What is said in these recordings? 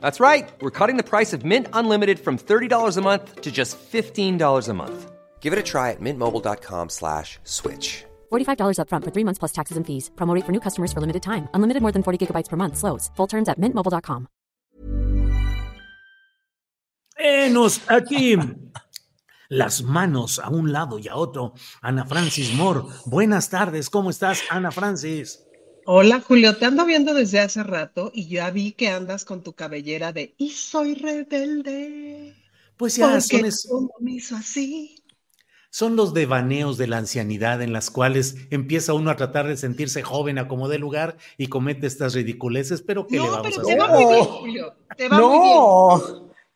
That's right. We're cutting the price of Mint Unlimited from $30 a month to just $15 a month. Give it a try at mintmobile.com slash switch. $45 upfront for three months plus taxes and fees. Promo rate for new customers for limited time. Unlimited more than 40 gigabytes per month. Slows. Full terms at mintmobile.com. Enos aquí. Las manos a un lado y a otro. Ana Francis Moore. Buenas tardes. ¿Cómo estás, Ana Francis? Hola Julio, te ando viendo desde hace rato y ya vi que andas con tu cabellera de y soy rebelde. Pues ya son, es- me hizo así. son los devaneos de la ancianidad en las cuales empieza uno a tratar de sentirse joven a como de lugar y comete estas ridiculeces, pero ¿qué le vamos pero a te hacer? va muy bien, Julio. Te va muy bien.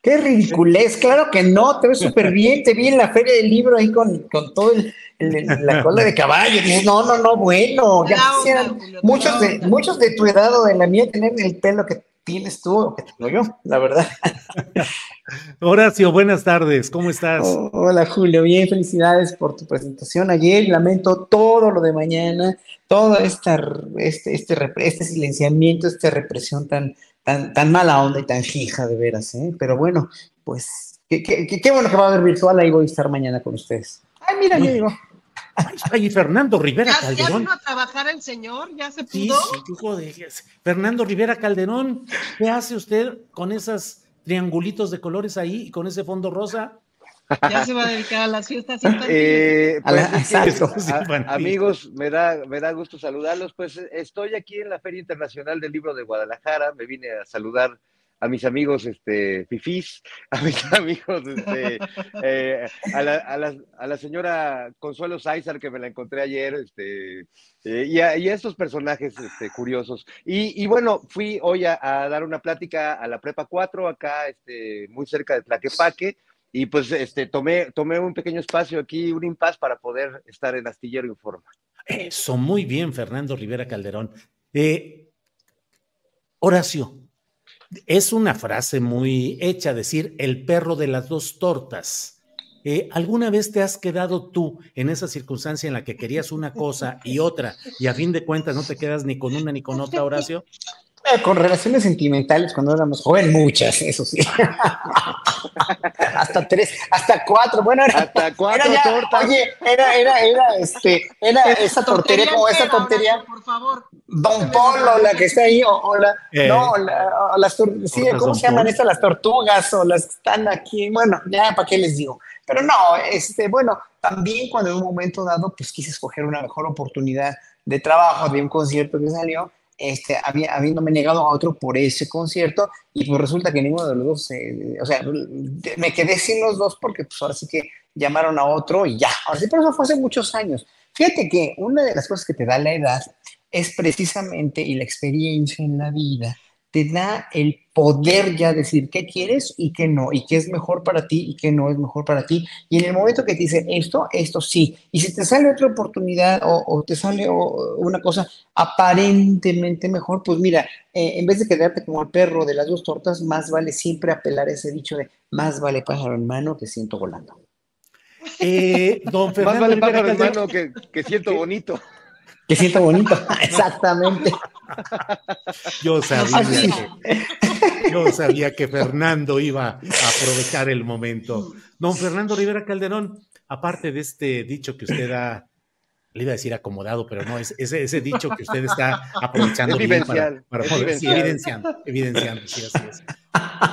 No, qué ridiculez, claro que no, te ves súper bien, te vi en la feria del libro ahí con, con todo el, el- la cola de caballo, dices, no, no, no, bueno, ya quisieran te muchos de, muchos de tu edad o de la mía tener el pelo que tienes tú o que tengo yo, la verdad. Horacio, buenas tardes. ¿Cómo estás? Oh, hola Julio, bien, felicidades por tu presentación ayer, lamento todo lo de mañana, todo esta, este, este, este silenciamiento, esta represión tan, tan, tan mala onda y tan fija de veras, ¿eh? Pero bueno, pues qué, qué- qué- qué bueno que va a haber virtual, ahí voy a estar mañana con ustedes. Ay, mira, ya llegó. Ay, Fernando Rivera ¿Ya, ya Calderón. vino a trabajar el señor? ¿Ya se Sí, pudo? sí, hijo de- Fernando Rivera Calderón, ¿qué hace usted con esos triangulitos de colores ahí y con ese fondo rosa? Ya se va a dedicar a las fiestas infantiles. Eh, A la- pues, es a- amigos, me da, me da gusto saludarlos. Pues estoy aquí en la Feria Internacional del Libro de Guadalajara. Me vine a saludar a mis amigos este, fifís, a mis amigos, este, eh, a, la, a, la, a la señora Consuelo Sáizar, que me la encontré ayer, este, eh, y, a, y a estos personajes este, curiosos. Y, y bueno, fui hoy a, a dar una plática a la Prepa 4, acá este, muy cerca de Tlaquepaque. Y pues este, tomé, tomé un pequeño espacio aquí, un impas para poder estar en Astillero Informa. Eso, muy bien, Fernando Rivera Calderón. Eh, Horacio, es una frase muy hecha decir el perro de las dos tortas. Eh, ¿Alguna vez te has quedado tú en esa circunstancia en la que querías una cosa y otra y a fin de cuentas no te quedas ni con una ni con otra, Horacio? Eh, Con relaciones sentimentales cuando éramos jóvenes, muchas, eso sí. hasta tres, hasta cuatro, bueno, era, Hasta cuatro era ya- tortas. Oye, era, era, era, este, era esa tortería, como esa tontería. Por favor. Don Polo, la que está ahí, o, o la, Eh, no, la- o las sí, ¿tortas ¿cómo se llaman estas? Las tortugas o las que están aquí, bueno, ya, ¿para qué les digo? Pero no, este, bueno, también cuando en un momento dado, pues quise escoger una mejor oportunidad de trabajo, de un concierto que salió, este, había, habiéndome negado a otro por ese concierto, y pues resulta que ninguno de los dos, o sea, me quedé sin los dos porque pues ahora sí que llamaron a otro y ya, ahora sí, pero eso fue hace muchos años. Fíjate que una de las cosas que te da la edad es precisamente, y la experiencia en la vida, te da el poder ya decir qué quieres y qué no, y qué es mejor para ti y qué no es mejor para ti. Y en el momento que te dicen esto, esto sí. Y si te sale otra oportunidad o, o te sale o- una cosa aparentemente mejor, pues mira, eh, en vez de quedarte como el perro de las dos tortas, más vale siempre apelar a ese dicho de más vale pájaro en mano que ciento volando. Eh, don Más Fernando vale Rivera pájaro en mano que, que siento bonito. Que siento bonito, exactamente. yo sabía, Así. que, yo sabía que Fernando iba a aprovechar el momento. Don Fernando Rivera Calderón, aparte de este dicho que usted ha le iba a decir acomodado, pero no, es ese, ese dicho que usted está aprovechando Es bien para, para es poder- sí, evidenciando, evidenciando, sí, así es.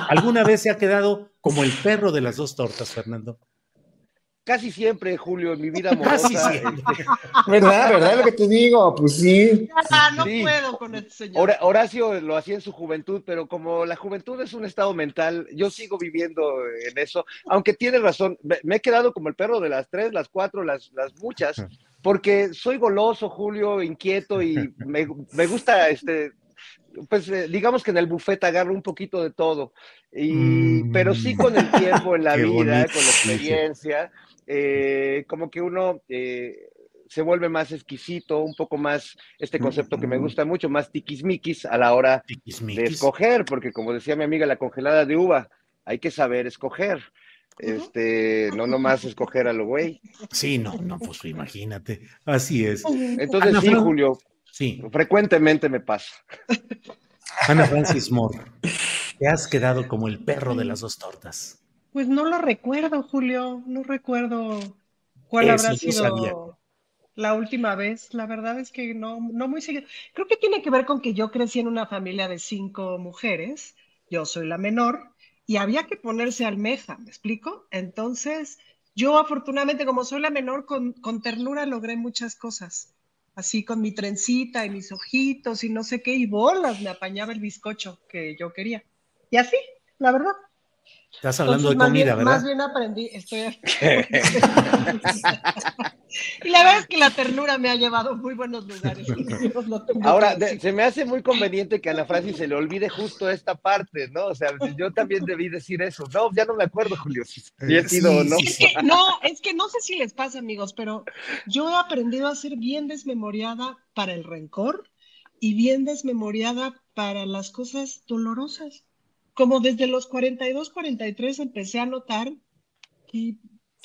¿Alguna vez se ha quedado como el perro de las dos tortas, Fernando? Casi siempre, Julio, en mi vida amorosa. Casi siempre. este, ¿Verdad? ¿Verdad lo que te digo? Pues sí. Ah, no Sí. puedo con este señor. Hora- Horacio lo hacía en su juventud, pero como la juventud es un estado mental, yo sigo viviendo en eso, aunque tiene razón, me, he quedado como el perro de las tres, las cuatro, las, las muchas, porque soy goloso, Julio, inquieto y me, me gusta, este, pues eh, digamos que en el buffet agarro un poquito de todo, y, Mm. pero sí con el tiempo en la vida, bonito, con la sí, sí. Eh, como que uno... eh, se vuelve más exquisito, un poco más, este concepto que me gusta mucho, más tiquismiquis a la hora de escoger, porque como decía mi amiga, la congelada de uva, hay que saber escoger. Este, no nomás escoger a lo güey. Sí, no, no, pues imagínate. Así es. Entonces Ana sí, Fran- Julio, Sí, frecuentemente me pasa. Ana Francis Moore, te has quedado como el perro de las dos tortas. Pues no lo recuerdo, Julio, no recuerdo cuál Eso habrá sabía. sido la última vez. La verdad es que no, no muy seguido. Creo que tiene que ver con que yo crecí en una familia de cinco mujeres, yo soy la menor, y había que ponerse almeja, ¿me explico? Entonces, yo afortunadamente, como soy la menor, con, con ternura logré muchas cosas. Así con mi trencita y mis ojitos y no sé qué, y bolas, me apañaba el bizcocho que yo quería. Y así, la verdad. Estás hablando Entonces, de más comida, bien- ¿verdad? Más bien aprendí, estoy... y la verdad es que la ternura me ha llevado a muy buenos lugares. Ahora, de- se me hace muy conveniente que a Ana Francis se le olvide justo esta parte, ¿no? O sea, yo también debí decir eso. No, ya no me acuerdo, Julio, si, si he sido o no. Es que no, es que no sé si les pasa, amigos, pero yo he aprendido a ser bien desmemoriada para el rencor y bien desmemoriada para las cosas dolorosas. Como desde los 42, 43 empecé a notar que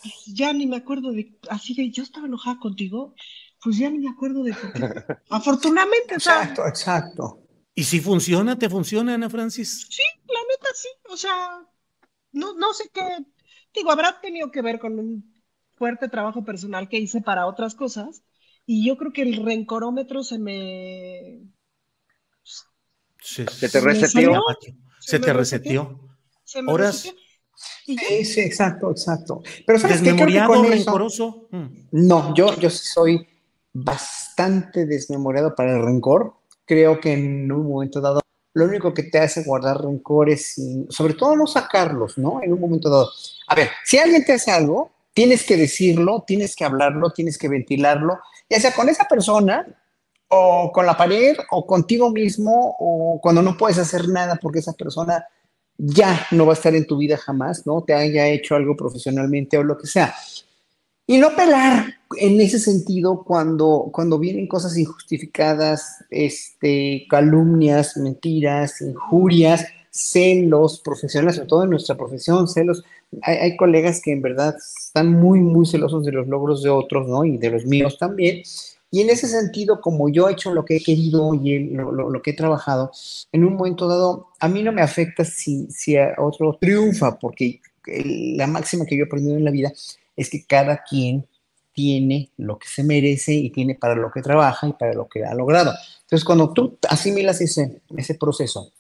pues, ya ni me acuerdo de, así de, yo estaba enojada contigo, pues ya ni me acuerdo de por qué. Afortunadamente, o sea, Exacto, exacto. ¿Y si funciona, te funciona, Ana Francis? Sí, la neta sí, o sea, no, no sé qué, digo, habrá tenido que ver con un fuerte trabajo personal que hice para otras cosas, y yo creo que el rencorómetro se me... Se, Se te reseteó. Se te reseteó. reseteó. Se me Horas. reseteó. Sí, sí, exacto, exacto. Pero ¿sabes qué? ¿Desmemoriado, eso- rencoroso? Mm. No, yo, yo soy bastante desmemoriado para el rencor. Creo que en un momento dado, lo único que te hace guardar rencores y sobre todo no sacarlos, ¿no? En un momento dado. A ver, si alguien te hace algo, tienes que decirlo, tienes que hablarlo, tienes que ventilarlo, ya sea con esa persona o con la pared o contigo mismo o cuando no puedes hacer nada porque esa persona ya no va a estar en tu vida jamás, ¿no? Te haya hecho algo profesionalmente o lo que sea. Y no pelar en ese sentido cuando, cuando vienen cosas injustificadas, este, calumnias, mentiras, injurias, celos profesionales, sobre todo en nuestra profesión, celos. Hay, hay colegas que en verdad están muy, muy celosos de los logros de otros, ¿no? Y de los míos también. Y en ese sentido, como yo he hecho lo que he querido y lo, lo- lo que he trabajado, en un momento dado, a mí no me afecta si, si a otro triunfa, porque la máxima que yo he aprendido en la vida es que cada quien tiene lo que se merece y tiene para lo que trabaja y para lo que ha logrado. Entonces, cuando tú asimilas ese, ese proceso,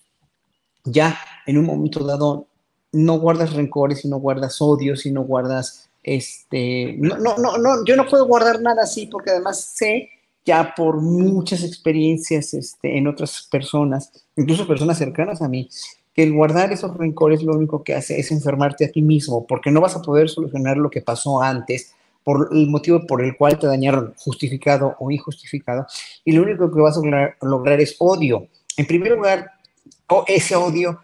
ya en un momento dado no guardas rencores y no guardas odios y no guardas este no no no no yo no puedo guardar nada así porque además sé ya por muchas experiencias este, en otras personas, incluso personas cercanas a mí, que el guardar esos rencores lo único que hace es enfermarte a ti mismo, porque no vas a poder solucionar lo que pasó antes por el motivo por el cual te dañaron, justificado o injustificado, y lo único que vas a lograr, lograr es odio. En primer lugar, o ese odio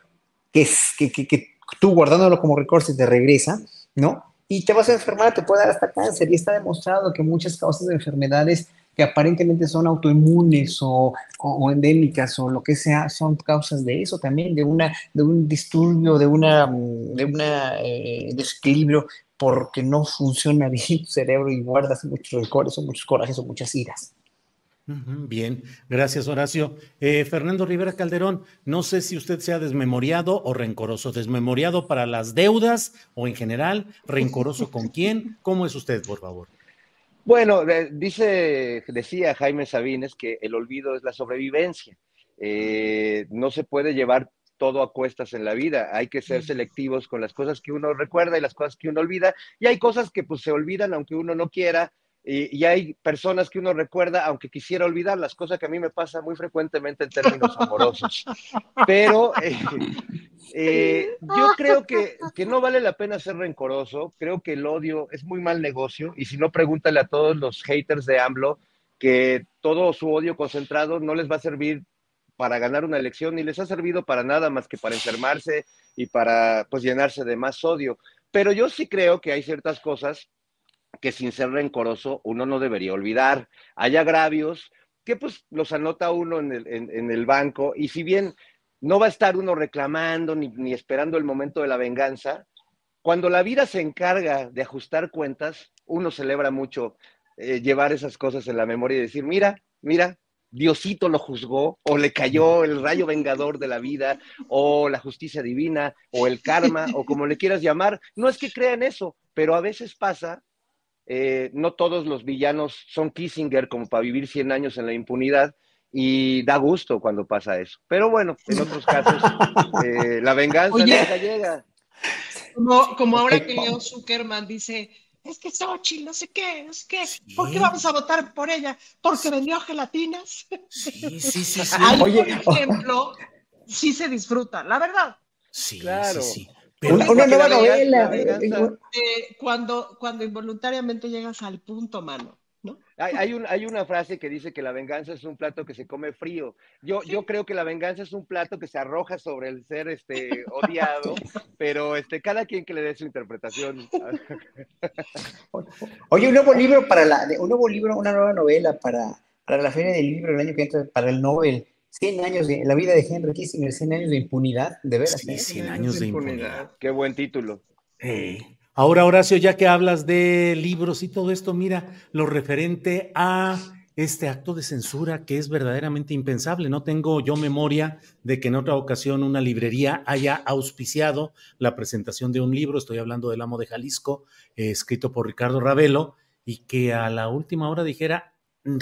que, es, que, que, que tú guardándolo como rencor se te regresa, ¿no? Y te vas a enfermar, te puede dar hasta cáncer, y está demostrado que muchas causas de enfermedades que aparentemente son autoinmunes o, o, endémicas o lo que sea, son causas de eso también, de, una, de un disturbio, de una, de una eh, desequilibrio porque no funciona bien tu cerebro y guardas muchos rencores o muchos corajes o muchas iras. Bien, gracias Horacio. Eh, Fernando Rivera Calderón, no sé si usted sea desmemoriado o rencoroso. ¿Desmemoriado para las deudas o en general? ¿Rencoroso con quién? ¿Cómo es usted, por favor? Bueno, dice, decía Jaime Sabines que el olvido es la sobrevivencia. Eh, no se puede llevar todo a cuestas en la vida. Hay que ser selectivos con las cosas que uno recuerda y las cosas que uno olvida. Y hay cosas que pues se olvidan aunque uno no quiera. Y, hay personas que uno recuerda aunque quisiera olvidar, las cosas que a mí me pasa muy frecuentemente en términos amorosos. Pero eh, eh, yo creo que, que, no vale la pena ser rencoroso. Creo que el odio es muy mal negocio. Y si no, pregúntale a todos los haters de AMLO que todo su odio concentrado no les va a servir para ganar una elección ni les ha servido para nada más que para enfermarse y para pues llenarse de más odio. Pero yo sí creo que hay ciertas cosas que sin ser rencoroso uno no debería olvidar. Hay agravios que pues los anota uno en el, en, el banco y si bien no va a estar uno reclamando ni, ni esperando el momento de la venganza, cuando la vida se encarga de ajustar cuentas, uno celebra mucho eh, llevar esas cosas en la memoria y decir, mira, mira, Diosito lo juzgó, o le cayó el rayo vengador de la vida, o la justicia divina, o el karma, o como le quieras llamar. No es que crean eso, pero a veces pasa, eh, no todos los villanos son Kissinger como para vivir 100 años en la impunidad, y da gusto cuando pasa eso. Pero bueno, en otros casos, eh, la venganza nunca llega. Como, como ahora que Leo Zuckerman dice, es que Xochitl, no sé qué, no sé qué, ¿por qué vamos a votar por ella? ¿Porque vendió gelatinas? Sí, sí, sí. sí. Ahí, por ejemplo, sí se disfruta, la verdad. Sí, claro. Sí, una, nueva novela. Eh, cuando, cuando involuntariamente llegas al punto, mano. Hay, un, hay, una frase que dice que la venganza es un plato que se come frío. Yo, yo creo que la venganza es un plato que se arroja sobre el ser este, odiado, pero este, cada quien que le dé su interpretación. Oye, un nuevo libro para la, un nuevo libro, una nueva novela para, para la Feria del Libro el año que entra, para el Nobel. 100 años de la vida de Henry Kissinger, 100 años de impunidad, de veras. Sí, 100 ¿eh? años de impunidad. Qué buen título. Ahora, Horacio, ya que hablas de libros y todo esto, mira, lo referente a este acto de censura que es verdaderamente impensable. No tengo yo memoria de que en otra ocasión una librería haya auspiciado la presentación de un libro, estoy hablando del Amo de Jalisco, eh, escrito por Ricardo Ravelo, y que a la última hora dijera,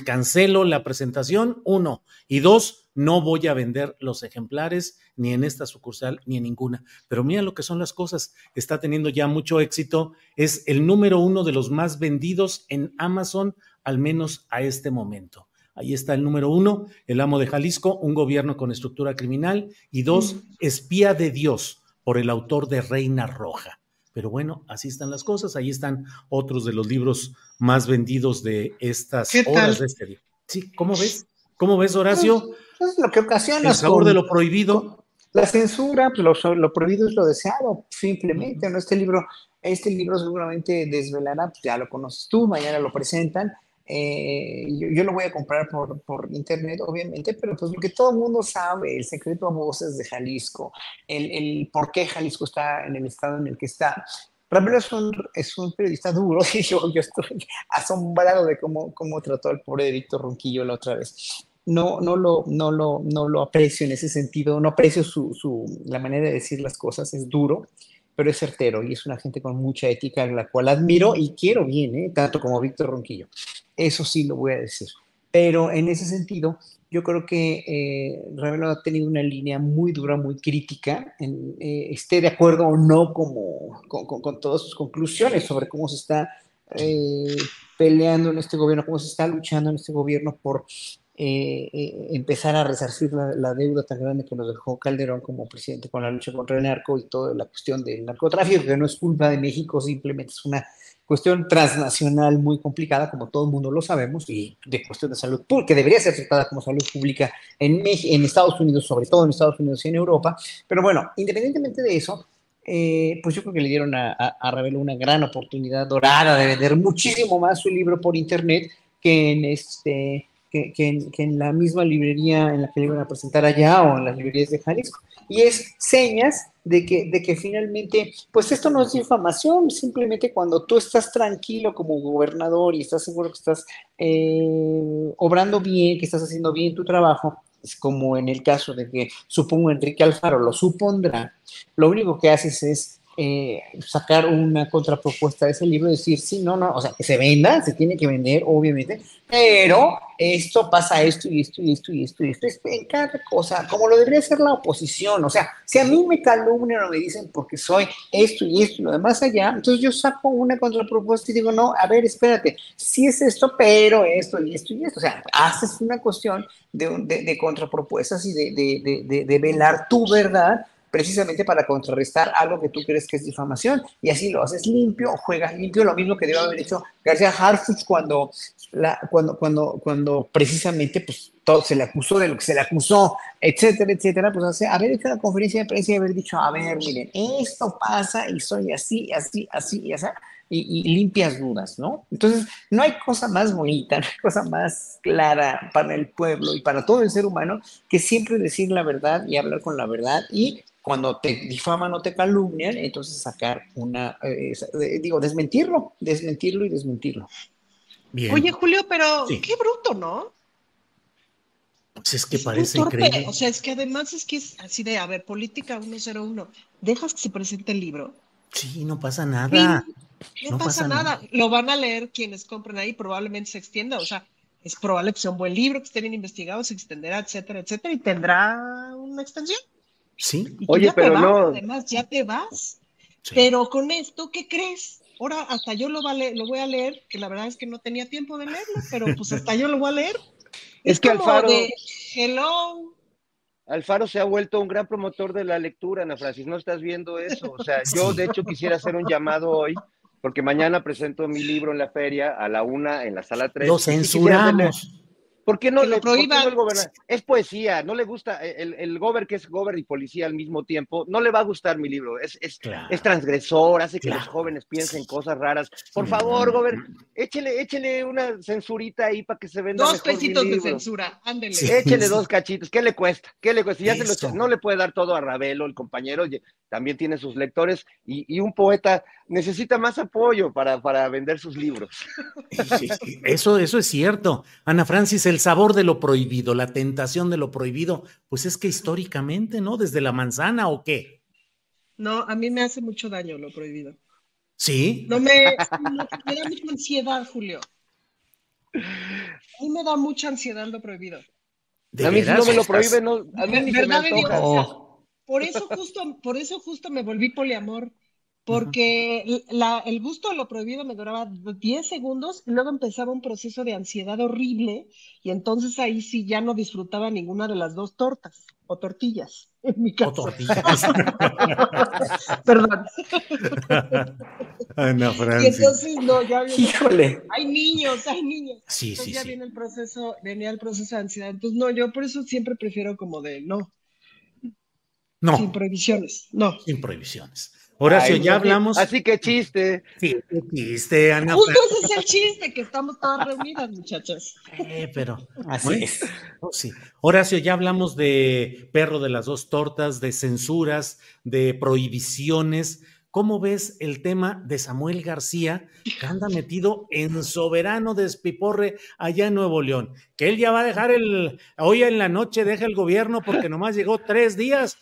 cancelo la presentación, uno, y dos, no voy a vender los ejemplares ni en esta sucursal ni en ninguna. Pero mira lo que son las cosas, está teniendo ya mucho éxito, es el número uno de los más vendidos en Amazon, al menos a este momento. Ahí está el número uno, El Amo de Jalisco, un gobierno con estructura criminal, y dos, Espía de Dios, por el autor de Reina Roja. Pero bueno, así están las cosas. Ahí están otros de los libros más vendidos de estas horas de este día. Sí, ¿cómo ves? ¿Cómo ves, Horacio? Pues, pues lo que ocasiona. El sabor de lo prohibido. La censura, pues lo, prohibido es lo deseado, simplemente. ¿no? Este libro, este libro seguramente desvelará, pues ya lo conoces tú, mañana lo presentan. Eh, yo, lo voy a comprar por, por, internet, obviamente, pero pues lo que todo el mundo sabe, el secreto a voces de Jalisco, el, el, por qué Jalisco está en el estado en el que está. Ramiro es un, es un periodista duro y yo, yo, estoy asombrado de cómo, cómo trató al pobre Víctor Ronquillo la otra vez. No, no, lo, no, lo, no lo aprecio en ese sentido, no aprecio su, su, la manera de decir las cosas, es duro, pero es certero y es una gente con mucha ética, la cual admiro y quiero bien, ¿eh? tanto como Víctor Ronquillo. Eso sí lo voy a decir. Pero en ese sentido, yo creo que eh, ha tenido una línea muy dura, muy crítica, eh, esté de acuerdo o no como, con, todas sus conclusiones sobre cómo se está eh, peleando en este gobierno, cómo se está luchando en este gobierno por eh, empezar a resarcir la, deuda tan grande que nos dejó Calderón como presidente con la lucha contra el narco y toda la cuestión del narcotráfico, que no es culpa de México, simplemente es una cuestión transnacional muy complicada, como todo el mundo lo sabemos, y de cuestión de salud pública, que debería ser tratada como salud pública en, en Estados Unidos, sobre todo en Estados Unidos y en Europa. Pero bueno, independientemente de eso, eh, pues yo creo que le dieron a, a, Ravelo una gran oportunidad dorada de vender muchísimo más su libro por internet que en este que, en, la misma librería en la que le iban a presentar allá o en las librerías de Jalisco. Y es señas de que, de que finalmente, pues esto no es difamación, simplemente cuando tú estás tranquilo como gobernador y estás seguro que estás eh, obrando bien, que estás haciendo bien tu trabajo, es como en el caso de que supongo Enrique Alfaro lo supondrá, lo único que haces es eh, sacar una contrapropuesta de ese libro decir, sí, no, no, o sea, que se venda, se tiene que vender, obviamente, pero esto pasa esto y esto y esto y esto y esto, en cada cosa, como lo debería hacer la oposición, o sea, si a mí me calumnian o me dicen porque soy esto y esto y lo demás allá, entonces yo saco una contrapropuesta y digo, no, a ver, espérate, sí es esto, pero esto y esto y esto, o sea, haces una cuestión de, de, contrapropuestas y de, de velar tu verdad precisamente para contrarrestar algo que tú crees que es difamación, y así lo haces limpio, juegas limpio, lo mismo que debe haber hecho García Harfuch cuando, la, cuando, cuando, cuando precisamente pues, todo, se le acusó de lo que se le acusó, etcétera, etcétera, pues hace, haber hecho la conferencia de prensa y haber dicho, a ver, miren, esto pasa y soy así, así, así y así, y, y, limpias dudas, ¿no? Entonces, no hay cosa más bonita, no hay cosa más clara para el pueblo y para todo el ser humano que siempre decir la verdad y hablar con la verdad y cuando te difaman o te calumnian, entonces sacar una, eh, eh, digo, desmentirlo, desmentirlo y desmentirlo. Oye, Julio, pero qué bruto, ¿no? Pues es que parece increíble. O sea, es que además es que es así de, a ver, política 101, dejas que se presente el libro. Sí, no pasa nada. no, pasa, nada. Lo van a leer quienes compren ahí, probablemente se extienda, o sea, es probable que sea un buen libro, que esté bien investigado, se extenderá, etcétera, etcétera, y tendrá una extensión. Sí. Oye, pero no. Además, ya te vas. Pero con esto, ¿qué crees? Ahora hasta yo lo, lo voy a leer, que la verdad es que no tenía tiempo de leerlo, pero pues hasta yo lo voy a leer. Es, que Alfaro. De, Hello. Alfaro se ha vuelto un gran promotor de la lectura, Ana Francis. No estás viendo eso. O sea, yo de hecho quisiera hacer un llamado hoy, porque mañana presento mi libro en la feria a la una en la sala 3. Lo censuramos. ¿Por qué no le prohíba? el Es poesía, no le gusta, eh, el, el gober que es gober y policía al mismo tiempo, no le va a gustar mi libro, es, es, es transgresor, hace que los jóvenes piensen cosas raras. Por favor, gober, échele, échele una censurita ahí para que se venda Dos pesitos de censura, ándele. Échele dos cachitos, ¿qué le cuesta? ¿Qué le cuesta? Ya se lo, no le puede dar todo a Ravelo, el compañero, también tiene sus lectores, y, y un poeta necesita más apoyo para, para vender sus libros. eso, eso es cierto. Ana Francis, el sabor de lo prohibido, la tentación de lo prohibido, pues es que históricamente, ¿no? Desde la manzana o qué. No, a mí me hace mucho daño lo prohibido. ¿Sí? No me, me da mucha ansiedad, Julio. A mí me da mucha ansiedad lo prohibido. A mí si no me lo prohíbe, no, a mí ni se me oh. Por eso justo, por eso justo me volví poliamor porque el gusto de lo prohibido me duraba 10 segundos y luego empezaba un proceso de ansiedad horrible y entonces ahí sí ya no disfrutaba ninguna de las dos tortas o tortillas en mi caso. O tortillas. Perdón. Ana Y entonces no, ya viene, Híjole. Hay niños, hay niños. Sí, entonces sí, ya sí. viene el proceso, venía el proceso de ansiedad. Entonces no, yo por eso siempre prefiero como de no. No. Sin prohibiciones, no. Sin prohibiciones. Horacio, ya hablamos. Así que chiste. Sí, chiste, Ana. Justo ese es el chiste, que estamos todas reunidas, muchachas. Eh, pero. Así es. Oh, sí. Horacio, ya hablamos de perro de las dos tortas, de censuras, de prohibiciones. ¿Cómo ves el tema de Samuel García, que anda metido en soberano despiporre allá en Nuevo León? Que él ya va a dejar el, hoy en la noche deja el gobierno porque nomás llegó tres días,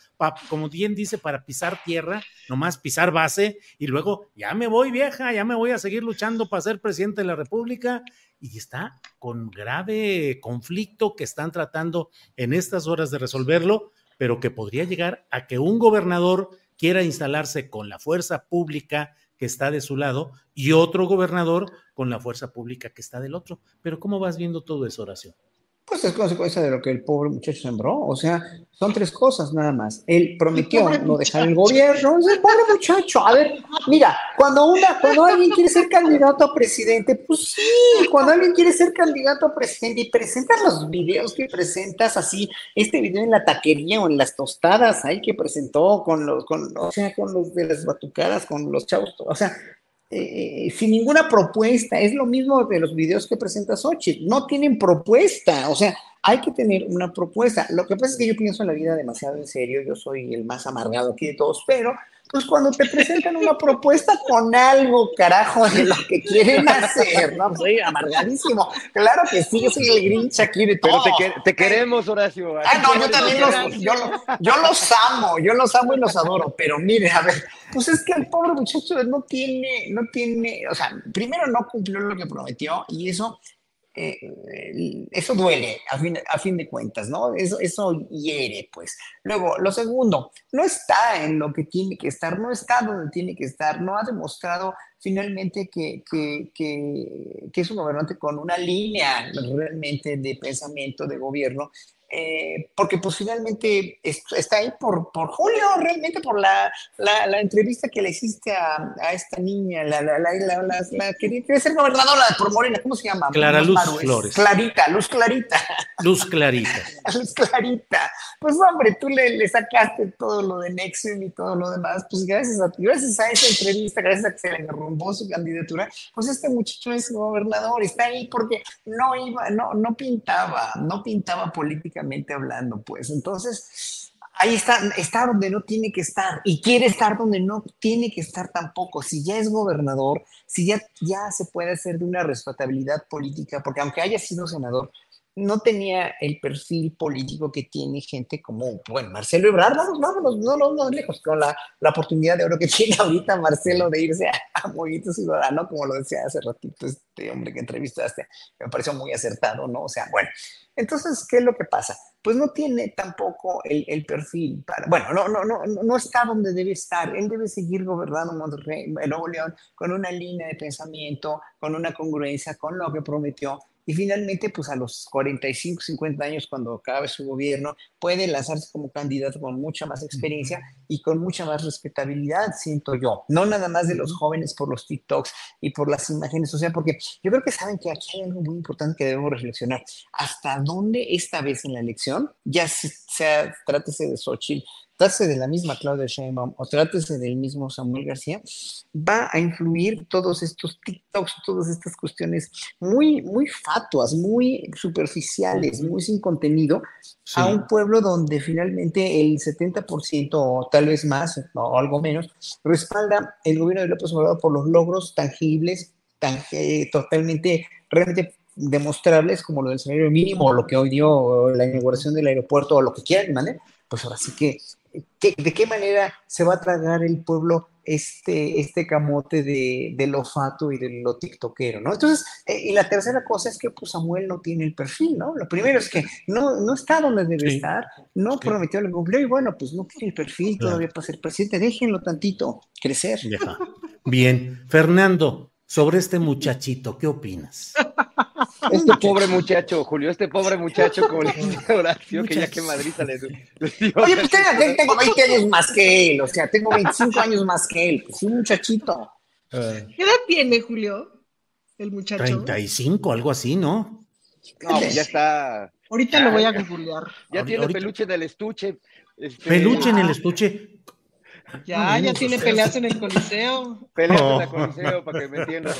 como bien dice, para pisar tierra, nomás pisar base, y luego ya me voy vieja, ya me voy a seguir luchando para ser presidente de la República, y está con grave conflicto que están tratando en estas horas de resolverlo, pero que podría llegar a que un gobernador quiera instalarse con la fuerza pública que está de su lado y otro gobernador con la fuerza pública que está del otro. Pero ¿cómo vas viendo todo eso, Horacio? Pues es consecuencia de lo que el pobre muchacho sembró. O sea, son tres cosas nada más. Él prometió no dejar el gobierno. Es el pobre muchacho. A ver, mira, cuando, una, cuando alguien quiere ser candidato a presidente, pues sí, cuando alguien quiere ser candidato a presidente y presentas los videos que presentas así, este video en la taquería o en las tostadas ahí que presentó con los, con, o sea, con los de las batucadas, con los chavos, o sea, eh, sin ninguna propuesta. Es lo mismo de los videos que presenta Sochi. No tienen propuesta. O sea, hay que tener una propuesta. Lo que pasa es que yo pienso en la vida demasiado en serio. Yo soy el más amargado aquí de todos, pero pues cuando te presentan una propuesta con algo, carajo, de lo que quieren hacer, ¿no? Soy amargadísimo. Claro que sí, yo soy el Grinch aquí de todo. Pero te, te queremos, Horacio. Ah, no, yo también los, yo, yo los amo, yo los amo y los adoro, pero mire, a ver, pues es que el pobre muchacho no tiene, no tiene, o sea, primero no cumplió lo que prometió y eso eh, eso duele a fin, a fin, de cuentas, ¿no? Eso, eso hiere, pues. Luego, lo segundo, no está en lo que tiene que estar, no está donde tiene que estar, no ha demostrado finalmente que, que, que, que es un gobernante con una línea realmente de pensamiento de gobierno eh, porque pues finalmente está ahí por, por Julio, realmente por la, la, entrevista que le hiciste a, a esta niña, la, la, la, la que quiere ser gobernadora por Morena, ¿cómo se llama? Clara Luz Flores. Clarita, Luz Clarita. Luz Clarita. Luz Clarita. Pues hombre, tú le, le, sacaste todo lo de Nexium y todo lo demás, pues gracias a, gracias a esa entrevista, gracias a que se le derrumbó su candidatura, pues este muchacho es gobernador, está ahí porque no iba, no, no pintaba, no pintaba política hablando, pues. Entonces, ahí está, está donde no tiene que estar y quiere estar donde no tiene que estar tampoco. Si ya es gobernador, si ya, ya se puede hacer de una respetabilidad política, porque aunque haya sido senador, no tenía el perfil político que tiene gente como, bueno, Marcelo Ebrard, vámonos, vámonos, no, no, no, lejos, con la, la, oportunidad de oro que tiene ahorita Marcelo de irse a, a Movimiento Ciudadano, como lo decía hace ratito este hombre que entrevistaste, me pareció muy acertado, ¿no? O sea, bueno, entonces, ¿qué es lo que pasa? Pues no tiene tampoco el, el perfil para, bueno, no, no, no, no está donde debe estar, él debe seguir gobernando Monterrey, Nuevo León, con una línea de pensamiento, con una congruencia con lo que prometió, y finalmente, pues a los 45, 50 años, cuando acabe su gobierno, puede lanzarse como candidato con mucha más experiencia y con mucha más respetabilidad, siento yo. No nada más de los jóvenes por los TikToks y por las imágenes, o sea, porque yo creo que saben que aquí hay algo muy importante que debemos reflexionar. ¿Hasta dónde esta vez en la elección, ya sea, trátese de Xochitl, trátese de la misma Claudia Sheinbaum o trátese del mismo Samuel García, va a influir todos estos TikToks, todas estas cuestiones muy, muy fatuas, muy superficiales, muy sin contenido, a un pueblo donde finalmente el 70% o tal vez más o algo menos respalda el gobierno de López Obrador por los logros tangibles, totalmente, realmente demostrables como lo del salario mínimo o lo que hoy dio la inauguración del aeropuerto o lo que quieran, ¿vale? Pues ahora sí que ¿de qué manera se va a tragar el pueblo este, este camote de, de lo fato y de lo tiktokero, ¿no? Entonces, eh, y la tercera cosa es que pues, Samuel no tiene el perfil, ¿no? Lo primero es que no, no está donde debe estar, no prometió el cumplió y bueno, pues no tiene el perfil todavía para ser presidente, déjenlo tantito crecer. Bien, Fernando, sobre este muchachito, ¿qué opinas? Este pobre muchacho, Julio, este pobre muchacho, como le dice Horacio, que ya que Madrid le, dio. Oye, pues tengo 20 años más que él, o sea, tengo 25 años más que él, pues un muchachito. ¿Qué edad tiene, Julio? El muchacho. 35, algo así, ¿no? No, pues ya está. Ahorita lo voy a googlear. Ya tiene peluche del estuche. Este, peluche en el estuche. Ya, ya tiene peleas en el Coliseo. Peleas en el Coliseo, para que me entiendan.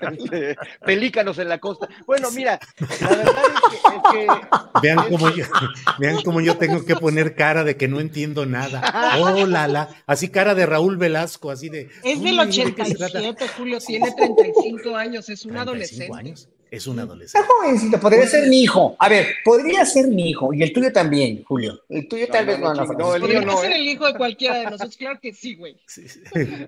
Pelícanos en la costa. Bueno, mira, la verdad es que. Vean, cómo yo, vean cómo yo tengo que poner cara de que no entiendo nada. Oh, la, la. Así cara de Raúl Velasco, así de. Es del 87, Julio, tiene 35 años, es un adolescente. Años es un adolescente. Está jovencito, podría ser mi hijo. A ver, podría ser mi hijo y el tuyo también, Julio. El tuyo tal vez no, no, no, el mío no. ser ¿eh? el hijo de cualquiera de nosotros, claro que sí, güey.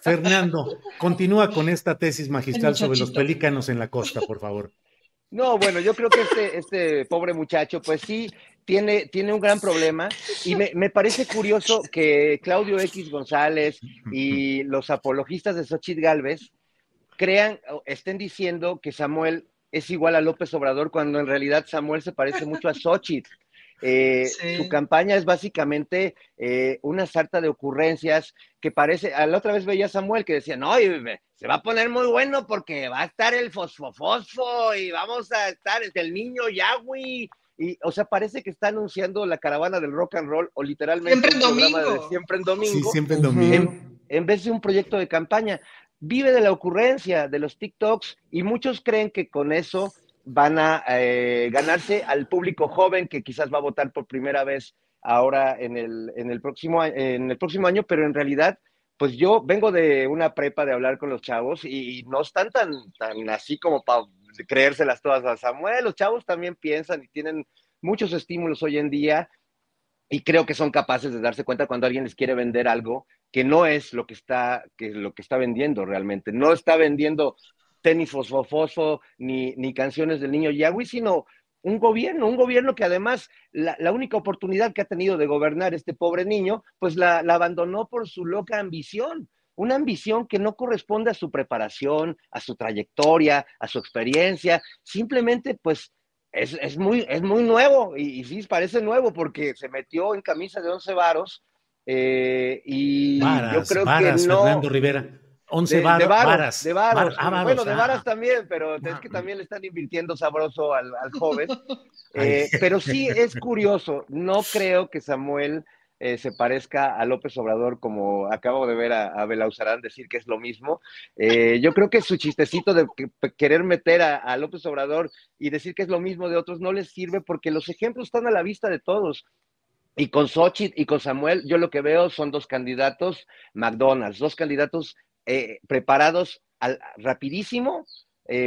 Fernando, continúa con esta tesis magistral sobre los pelícanos en la costa, por favor. No, bueno, yo creo que este, este pobre muchacho, pues sí, tiene, tiene un gran problema y me, me, parece curioso que Claudio X González y los apologistas de Xochitl Galvez crean, estén diciendo que Samuel es igual a López Obrador cuando en realidad Samuel se parece mucho a Xochitl. Eh, su campaña es básicamente eh, una sarta de ocurrencias que parece, a la otra vez veía a Samuel que decía, no, se va a poner muy bueno porque va a estar el fosfofosfo y vamos a estar el niño Yahweh. Y, o sea, parece que está anunciando la caravana del rock and roll o literalmente siempre en domingo. siempre en domingo. siempre en domingo. en, vez de un proyecto de campaña vive de la ocurrencia, de los TikToks, y muchos creen que con eso van a eh, ganarse al público joven que quizás va a votar por primera vez ahora en el, en el, próximo, en el próximo año, pero en realidad, pues yo vengo de una prepa de hablar con los chavos y no están tan, tan así como para creérselas todas a Samuel. Los chavos también piensan y tienen muchos estímulos hoy en día y creo que son capaces de darse cuenta cuando alguien les quiere vender algo que no es lo que está, que lo que está vendiendo realmente. No está vendiendo tenis fosfo, ni, ni canciones del niño Yahweh, sino un gobierno, un gobierno que además la, única oportunidad que ha tenido de gobernar este pobre niño, pues la, abandonó por su loca ambición, una ambición que no corresponde a su preparación, a su trayectoria, a su experiencia, simplemente pues es, muy, es muy nuevo y, sí parece nuevo porque se metió en camisa de once varos eh, y yo creo que no... Fernando Rivera. 11 de, varas, de varas. Ah, bueno, de varas también, pero es que también le están invirtiendo sabroso al, joven. Eh, pero sí es curioso, no creo que Samuel eh, se parezca a López Obrador como acabo de ver a, a Belauzarán decir que es lo mismo. Eh, yo creo que su chistecito de querer meter a, López Obrador y decir que es lo mismo de otros no les sirve porque los ejemplos están a la vista de todos. Y con Xochitl y con Samuel, yo lo que veo son dos candidatos McDonald's, dos candidatos eh, preparados al, rapidísimo,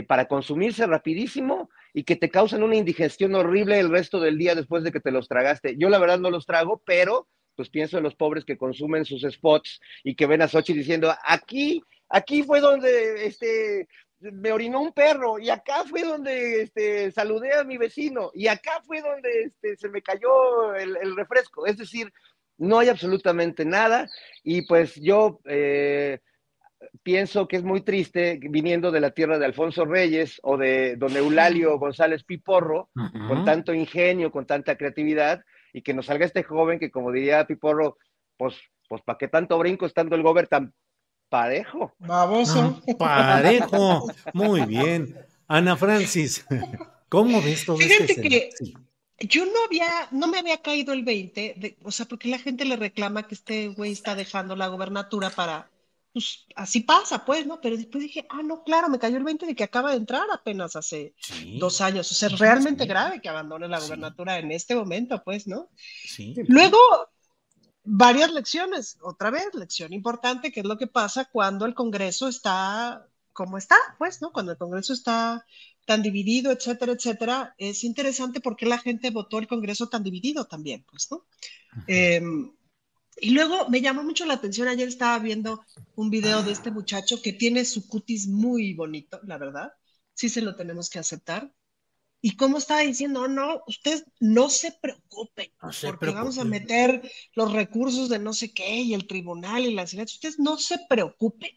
para consumirse rapidísimo y que te causan una indigestión horrible el resto del día después de que te los tragaste. Yo la verdad no los trago, pero pues pienso en los pobres que consumen sus spots y que ven a Sochi diciendo, aquí, aquí fue donde este, me orinó un perro y acá fue donde este, saludé a mi vecino y acá fue donde este, se me cayó el, el refresco. Es decir, no hay absolutamente nada y pues yo... Eh, pienso que es muy triste viniendo de la tierra de Alfonso Reyes o de don Eulalio González Piporro, con tanto ingenio, con tanta creatividad, y que nos salga este joven que, como diría Piporro, pues, pues ¿para qué tanto brinco estando el gober tan parejo? Baboso. Ah, parejo. Muy bien. Ana Francis, ¿cómo ves todo Fíjate este que yo no había, no me había caído el 20, o sea, porque la gente le reclama que este güey está dejando la gobernatura para pues así pasa, pues, ¿no? Pero después dije, ah, no, claro, me cayó el 20 de que acaba de entrar apenas hace dos años. O sea, es realmente grave que abandone la gobernatura en este momento, pues, ¿no? Sí. Luego, varias lecciones, otra vez, lección importante, que es lo que pasa cuando el Congreso está como está, pues, ¿no? Cuando el Congreso está tan dividido, etcétera, etcétera, es interesante porque la gente votó el Congreso tan dividido también, pues, ¿no? Y luego me llamó mucho la atención, ayer estaba viendo un video de este muchacho que tiene su cutis muy bonito, la verdad, sí se lo tenemos que aceptar. Y cómo estaba diciendo, no, ustedes no se preocupen, porque vamos a meter los recursos de no sé qué y el tribunal y la ciudad. Ustedes no se preocupen.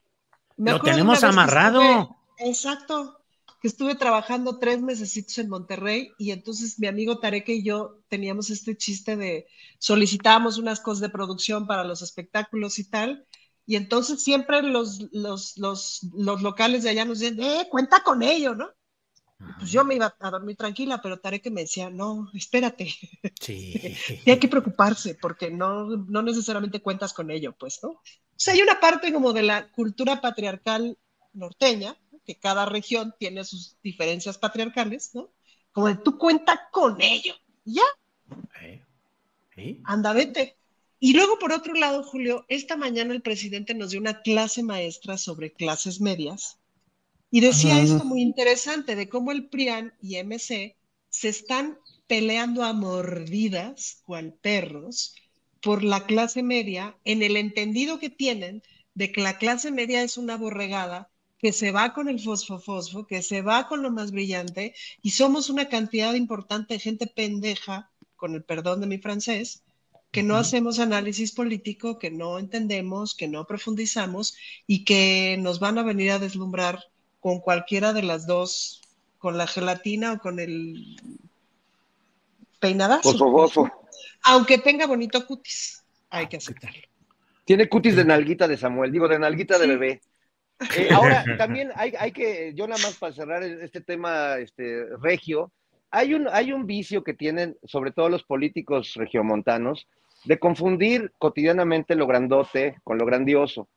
lo tenemos amarrado. exacto que estuve trabajando tres meses en Monterrey y entonces mi amigo Tarek y yo teníamos este chiste de solicitábamos unas cosas de producción para los espectáculos y tal. Y entonces siempre los, los, los, los locales de allá nos decían, eh, cuenta con ello, ¿no? pues yo me iba a dormir tranquila, pero Tarek me decía, no, espérate. Sí. y hay que preocuparse porque no, no necesariamente cuentas con ello, pues, ¿no? O sea, hay una parte como de la cultura patriarcal norteña, que cada región tiene sus diferencias patriarcales, ¿no? Como de tú cuenta con ello, ¿ya? Anda, vete. Y luego, por otro lado, Julio, esta mañana el presidente nos dio una clase maestra sobre clases medias y decía esto muy interesante de cómo el PRIAN y MC se están peleando a mordidas, cual perros, por la clase media, en el entendido que tienen de que la clase media es una borregada que se va con el fosfo-fosfo, que se va con lo más brillante, y somos una cantidad importante de gente pendeja, con el perdón de mi francés, que no hacemos análisis político, que no entendemos, que no profundizamos y que nos van a venir a deslumbrar con cualquiera de las dos, con la gelatina o con el peinadazo. Aunque tenga bonito cutis, hay que aceptarlo. Tiene cutis de nalguita de Samuel, digo, de nalguita de bebé. Eh, ahora, también hay, hay, que, yo nada más para cerrar este tema este, regio, hay un, hay un vicio que tienen, sobre todo los políticos regiomontanos, de confundir cotidianamente lo grandote con lo grandioso,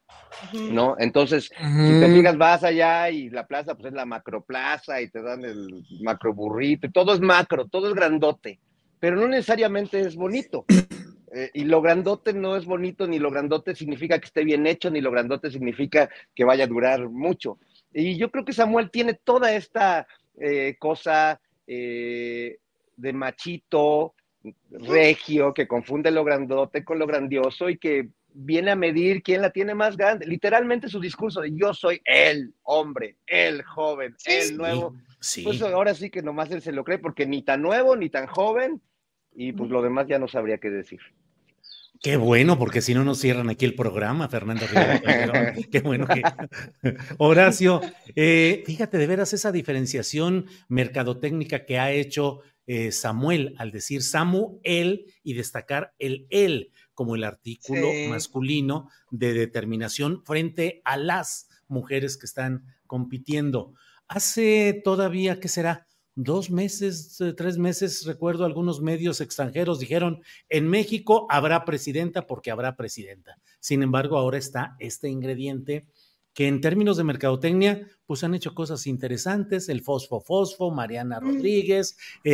¿no? Entonces, si te fijas, vas allá y la plaza, pues es la macroplaza y te dan el macro burrito, todo es macro, todo es grandote, pero no necesariamente es bonito. Eh, y lo grandote no es bonito, ni lo grandote significa que esté bien hecho, ni lo grandote significa que vaya a durar mucho. Y yo creo que Samuel tiene toda esta eh, cosa eh, de machito, regio, que confunde lo grandote con lo grandioso y que viene a medir quién la tiene más grande. Literalmente su discurso de yo soy el hombre, el joven, el nuevo. Pues ahora sí que nomás él se lo cree porque ni tan nuevo ni tan joven y pues lo demás ya no sabría qué decir. Qué bueno, porque si no nos cierran aquí el programa, Fernando Qué bueno que. Horacio, eh, fíjate de veras esa diferenciación mercadotécnica que ha hecho eh, Samuel al decir Samu, él y destacar el él como el artículo masculino de determinación frente a las mujeres que están compitiendo. Hace todavía, ¿qué será? Dos meses, eh, tres meses, recuerdo algunos medios extranjeros dijeron, en México habrá presidenta porque habrá presidenta. Sin embargo, ahora está este ingrediente que en términos de mercadotecnia, pues han hecho cosas interesantes, el Fosfo Fosfo, Mariana mm. Rodríguez, eh,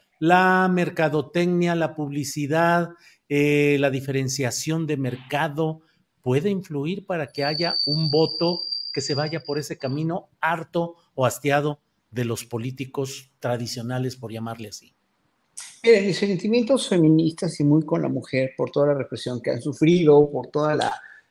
la mercadotecnia, la publicidad, eh, la diferenciación de mercado puede influir para que haya un voto que se vaya por ese camino harto o hastiado de los políticos tradicionales, por llamarle así. Miren, mis sentimientos feministas y muy con la mujer por toda la represión que han sufrido, por todas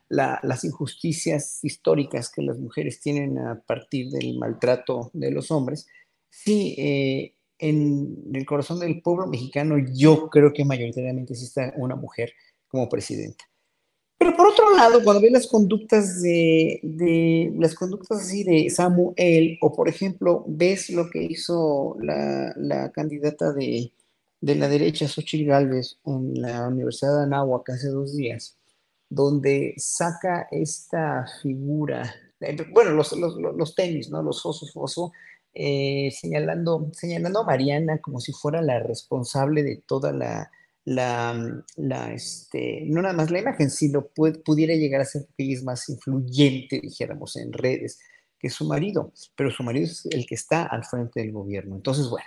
las injusticias históricas que las mujeres tienen a partir del maltrato de los hombres, sí, eh, en el corazón del pueblo mexicano, yo creo que mayoritariamente sí está una mujer como presidenta. Pero por otro lado, cuando ves las conductas de, las conductas así de Samuel, o por ejemplo, ves lo que hizo la, candidata de, la derecha, Xochitl Gálvez, en la Universidad de Anáhuac hace dos días, donde saca esta figura, bueno, los, los, tenis, ¿no? Los osos, oso, eh, señalando, señalando a Mariana como si fuera la responsable de toda la, la, la este, no nada más la imagen, sino pudiera llegar a ser que ella es más influyente, dijéramos, en redes que su marido, pero su marido es el que está al frente del gobierno. Entonces, bueno,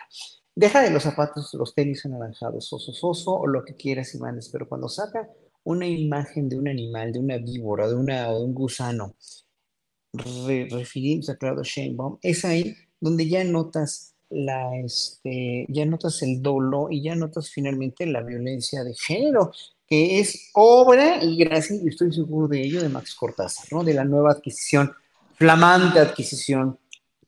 deja de los zapatos, los tenis anaranjados, oso, oso, o lo que quieras, Imanes, pero cuando saca una imagen de un animal, de una víbora, de, una, de un gusano, refiriéndose a Claudio Sheinbaum, es ahí donde ya notas la, este, ya notas el dolo y ya notas finalmente la violencia de género, que es obra, y gracias, y estoy seguro de ello, de Max Cortázar, ¿no? De la nueva adquisición, flamante adquisición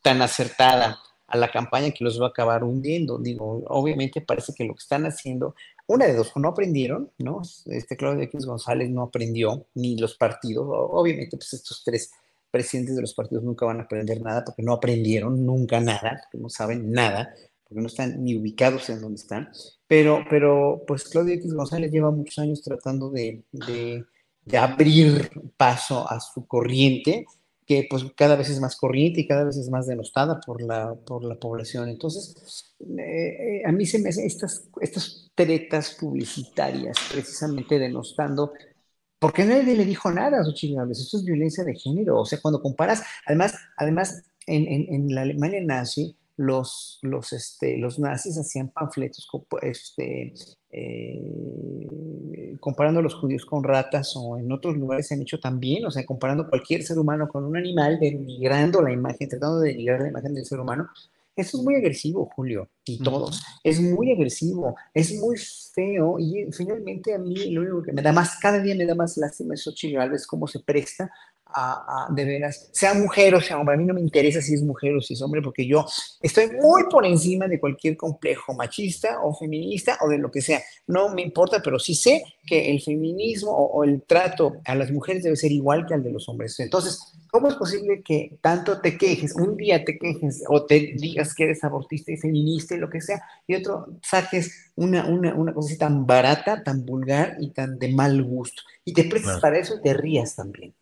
tan acertada a la campaña que los va a acabar hundiendo. Digo, obviamente parece que lo que están haciendo, una de dos, no aprendieron, ¿no? Este Claudio X González no aprendió, ni los partidos, obviamente, pues estos tres presidentes de los partidos nunca van a aprender nada porque no aprendieron nunca nada, no saben nada, porque no están ni ubicados en donde están. Pero, pero pues Claudia X González lleva muchos años tratando de, de, abrir paso a su corriente, que pues cada vez es más corriente y cada vez es más denostada por la, por la población. Entonces, eh, a mí se me hacen estas, estas tretas publicitarias precisamente denostando porque nadie le dijo nada a Xochitl Esto es violencia de género. O sea, cuando comparas, además, además en la Alemania nazi, los, los, este, los nazis hacían panfletos este, eh, comparando a los judíos con ratas o en otros lugares se han hecho también, o sea, comparando cualquier ser humano con un animal, denigrando la imagen, tratando de denigrar la imagen del ser humano, eso es muy agresivo, Julio, y todos. Es muy agresivo, es muy feo, y finalmente a mí lo único que me da más, cada día me da más lástima es Xochitl Galvez, cómo se presta a, de veras, sea mujer o sea hombre, a mí no me interesa si es mujer o si es hombre, porque yo estoy muy por encima de cualquier complejo machista o feminista o de lo que sea. No me importa, pero sí sé que el feminismo o, el trato a las mujeres debe ser igual que al de los hombres. Entonces, ¿cómo es posible que tanto te quejes, un día te quejes o te digas que eres abortista y feminista y lo que sea, y otro saques una, una, una cosa así tan barata, tan vulgar y tan de mal gusto? Y te prestes para eso y te rías también.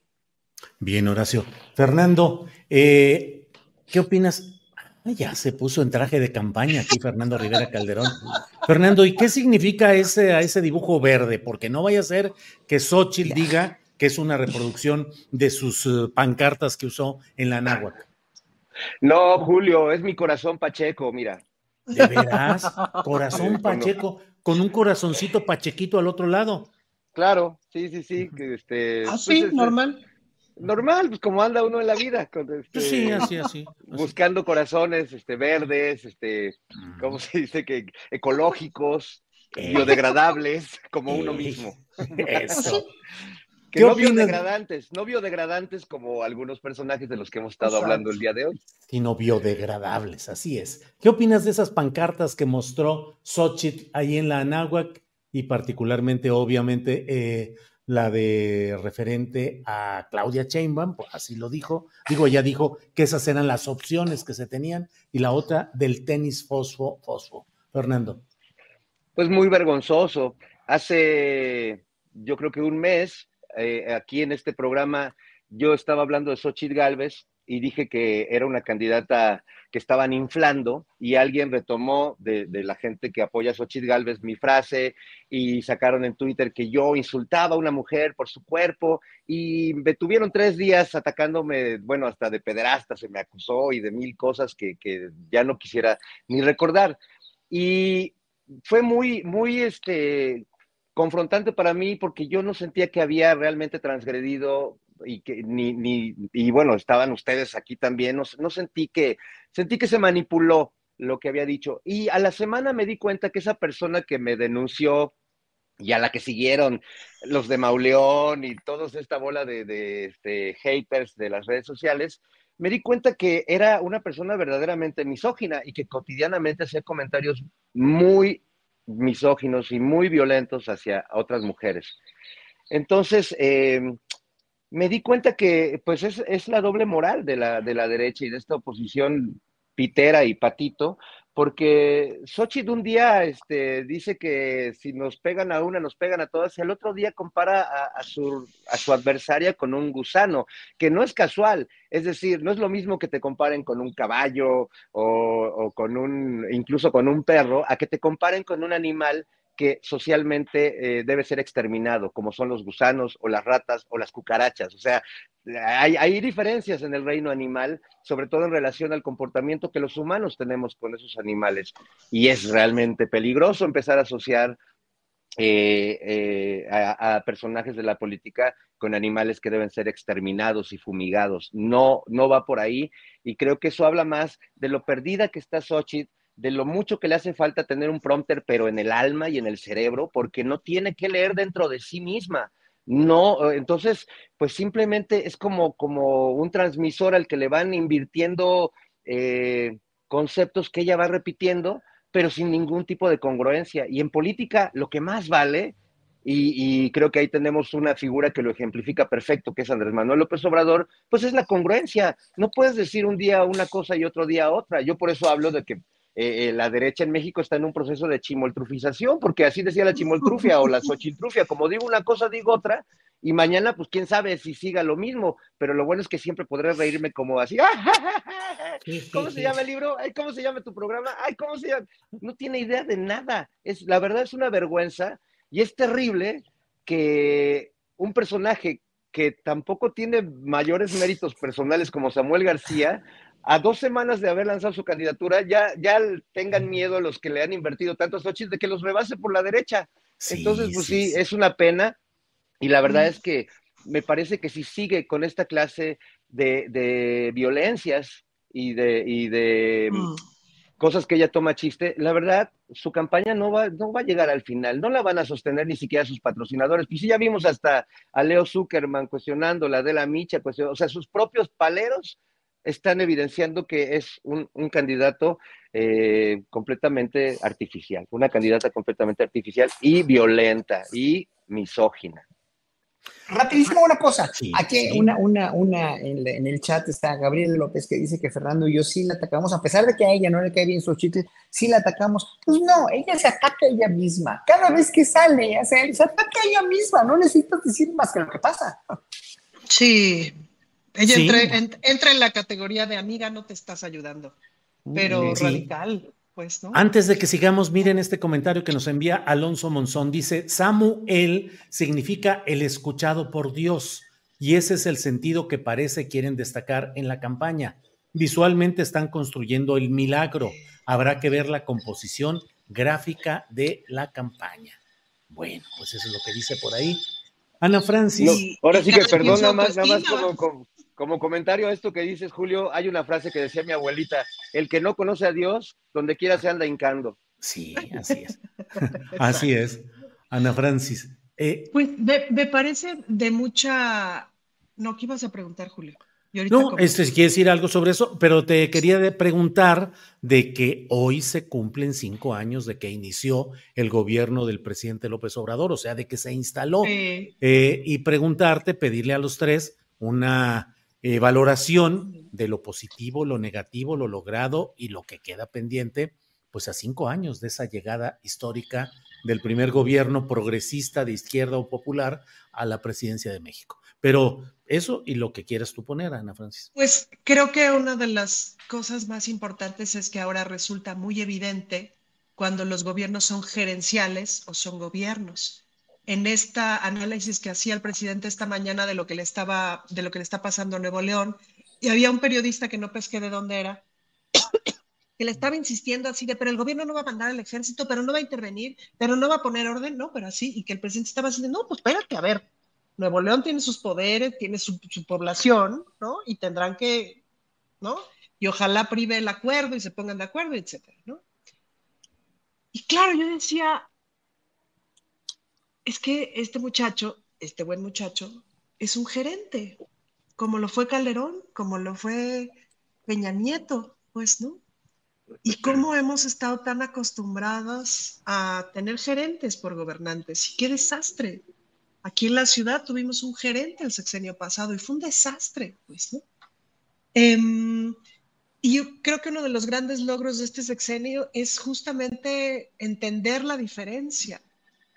Bien, Horacio. Fernando, eh, ¿qué opinas? ya se puso en traje de campaña aquí Fernando Rivera Calderón. Fernando, ¿y qué significa ese, ese dibujo verde? Porque no vaya a ser que Xochitl diga que es una reproducción de sus eh, pancartas que usó en la náhuatl. No, Julio, es mi corazón Pacheco, mira. ¿De veras? Corazón Pacheco, con un corazoncito pachequito al otro lado. Claro, sí, sí, sí. Que este, ¿Ah, sí? Pues, ¿Normal? Normal, pues como anda uno en la vida. Este, sí, así, así, Buscando corazones este, verdes, este, ¿cómo se dice? que Ecológicos, biodegradables, como uno mismo. Eso. Que no biodegradantes, no biodegradantes como algunos personajes de los que hemos estado hablando el día de hoy. Sino biodegradables, así es. ¿Qué opinas de esas pancartas que mostró Xochitl ahí en la Anáhuac y particularmente, obviamente, eh, la de referente a Claudia Sheinbaum, pues así lo dijo, digo, ella dijo que esas eran las opciones que se tenían, y la otra del tenis fosfo, fosfo. Fernando. Pues muy vergonzoso. Hace, yo creo que un mes, eh, aquí en este programa, yo estaba hablando de Xochitl Galvez y dije que era una candidata que estaban inflando y alguien retomó de, la gente que apoya a Xochitl Galvez mi frase y sacaron en Twitter que yo insultaba a una mujer por su cuerpo y me tuvieron tres días atacándome, bueno, hasta de pederasta se me acusó y de mil cosas que, que ya no quisiera ni recordar. Y fue muy, muy, este, confrontante para mí porque yo no sentía que había realmente transgredido y que ni, ni, y bueno, estaban ustedes aquí también, no, no sentí que, sentí que se manipuló lo que había dicho. Y a la semana me di cuenta que esa persona que me denunció y a la que siguieron los de Mauleón y toda esta bola de, de este, haters de las redes sociales, me di cuenta que era una persona verdaderamente misógina y que cotidianamente hacía comentarios muy misóginos y muy violentos hacia otras mujeres. Entonces, eh, me di cuenta que pues es, la doble moral de la, de la derecha y de esta oposición pitera y patito, porque Xochitl un día este, dice que si nos pegan a una, nos pegan a todas, y el otro día compara a, su, a su adversaria con un gusano, que no es casual, es decir, no es lo mismo que te comparen con un caballo o, o con un, incluso con un perro, a que te comparen con un animal que socialmente eh, debe ser exterminado, como son los gusanos o las ratas o las cucarachas. O sea, hay, diferencias en el reino animal, sobre todo en relación al comportamiento que los humanos tenemos con esos animales. Y es realmente peligroso empezar a asociar eh, eh, a, personajes de la política con animales que deben ser exterminados y fumigados. No, no va por ahí. Y creo que eso habla más de lo perdida que está Xochitl de lo mucho que le hace falta tener un prompter, pero en el alma y en el cerebro, porque no tiene que leer dentro de sí misma. No, eh, entonces, pues simplemente es como, como un transmisor al que le van invirtiendo eh, conceptos que ella va repitiendo, pero sin ningún tipo de congruencia. Y en política, lo que más vale, y, y, creo que ahí tenemos una figura que lo ejemplifica perfecto, que es Andrés Manuel López Obrador, pues es la congruencia. No puedes decir un día una cosa y otro día otra. Yo por eso hablo de que eh, eh, la derecha en México está en un proceso de chimoltrufización, porque así decía la chimoltrufia o la xochiltrufia, como digo una cosa, digo otra, y mañana, pues quién sabe si siga lo mismo, pero lo bueno es que siempre podré reírme como así, ¿cómo se llama el libro? Ay, ¿cómo se llama tu programa? Ay, ¿cómo se llama? No tiene idea de nada, es, la verdad es una vergüenza, y es terrible que un personaje que tampoco tiene mayores méritos personales como Samuel García, a dos semanas de haber lanzado su candidatura, ya, ya tengan miedo los que le han invertido tantos Xochitl de que los rebase por la derecha. Entonces, pues sí, es una pena. Y la verdad es que me parece que si sigue con esta clase de, violencias y de, y de mm. cosas que ella toma chiste, la verdad, su campaña no va, no va a llegar al final, no la van a sostener ni siquiera sus patrocinadores. Pues sí, ya vimos hasta a Leo Zuckerman cuestionando, la de la Micha, o sea, sus propios paleros están evidenciando que es un, candidato eh, completamente artificial, una candidata completamente artificial y violenta y misógina. Rapidísimo una cosa. Aquí una, una, una en, el chat está Gabriel López que dice que Fernando y yo sí la atacamos, a pesar de que a ella no le cae bien su chiste, sí la atacamos. Pues no, ella se ataca a ella misma. Cada vez que sale, se, se ataca a ella misma. No necesitas decir más que lo que pasa. Sí, ella entra, en la categoría de amiga, no te estás ayudando, pero radical. Pues, ¿no? Antes de que sigamos, miren este comentario que nos envía Alonso Monzón. Dice, Samuel significa el escuchado por Dios y ese es el sentido que parece quieren destacar en la campaña. Visualmente están construyendo el milagro. Habrá que ver la composición gráfica de la campaña. Bueno, pues eso es lo que dice por ahí. Ana Francis. ahora sí que perdón, nada más, nada más como, como comentario a esto que dices, Julio, hay una frase que decía mi abuelita, el que no conoce a Dios, donde quiera se anda hincando. Sí, así es. así es. Ana Francis. Eh, pues me, parece de mucha... No, ¿qué ibas a preguntar, Julio? No, este, si quieres decir algo sobre eso, pero te quería preguntar de que hoy se cumplen cinco años de que inició el gobierno del presidente López Obrador, o sea, de que se instaló, eh, y preguntarte, pedirle a los tres una eh, valoración de lo positivo, lo negativo, lo logrado y lo que queda pendiente, pues a cinco años de esa llegada histórica del primer gobierno progresista de izquierda o popular a la presidencia de México. Pero eso y lo que quieras tú poner, Ana Francis. Pues creo que una de las cosas más importantes es que ahora resulta muy evidente cuando los gobiernos son gerenciales o son gobiernos en esta análisis que hacía el presidente esta mañana de lo que le estaba, de lo que le está pasando a Nuevo León, y había un periodista que no pesqué de dónde era, que le estaba insistiendo así de, pero el gobierno no va a mandar al ejército, pero no va a intervenir, pero no va a poner orden, no, pero así, y que el presidente estaba diciendo, no, pues espérate, a ver, Nuevo León tiene sus poderes, tiene su, su población, ¿no? Y tendrán que, ¿no? Y ojalá prive el acuerdo y se pongan de acuerdo, etcétera, ¿no? Y claro, yo decía, es que este muchacho, este buen muchacho, es un gerente, como lo fue Calderón, como lo fue Peña Nieto, pues, ¿no? Y cómo hemos estado tan acostumbrados a tener gerentes por gobernantes. Y qué desastre. Aquí en la ciudad tuvimos un gerente el sexenio pasado y fue un desastre, pues, ¿no? Em, y yo creo que uno de los grandes logros de este sexenio es justamente entender la diferencia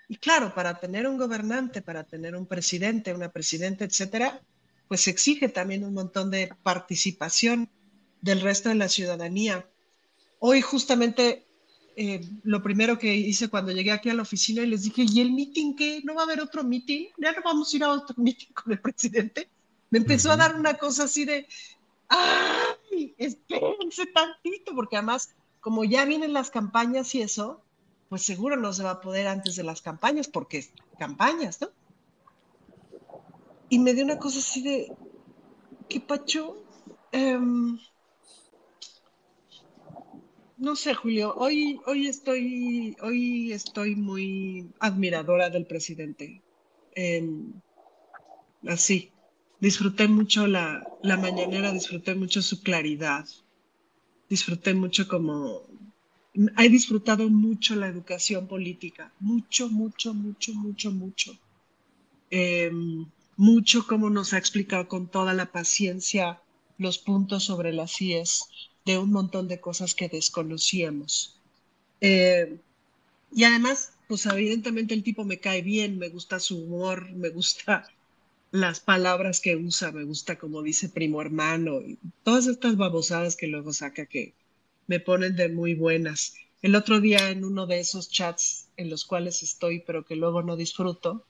y claro, para tener un gobernante, para tener un presidente, una presidenta, etcétera, pues exige también un montón de participación del resto de la ciudadanía. Hoy justamente eh, lo primero que hice cuando llegué aquí a la oficina y les dije, ¿y el meeting qué? ¿No va a haber otro meeting? ¿Ya no vamos a ir a otro meeting con el presidente? Me empezó a dar una cosa así de, ¡ay! Espérense tantito, porque además, como ya vienen las campañas y eso, pues seguro no se va a poder antes de las campañas, porque campañas, ¿no? Y me dio una cosa así de, ¿qué pacho? Em, no sé, Julio, hoy, hoy, estoy, hoy estoy muy admiradora del presidente. Em, así, disfruté mucho la, la mañanera, disfruté mucho su claridad, disfruté mucho como he disfrutado mucho la educación política, mucho, mucho, mucho, mucho, mucho. Em, mucho como nos ha explicado con toda la paciencia los puntos sobre las IES de un montón de cosas que desconocíamos. Em, y además, pues evidentemente el tipo me cae bien, me gusta su humor, me gusta las palabras que usa, me gusta como dice primo hermano, todas estas babosadas que luego saca que, me ponen de muy buenas. El otro día en uno de esos chats en los cuales estoy, pero que luego no disfruto,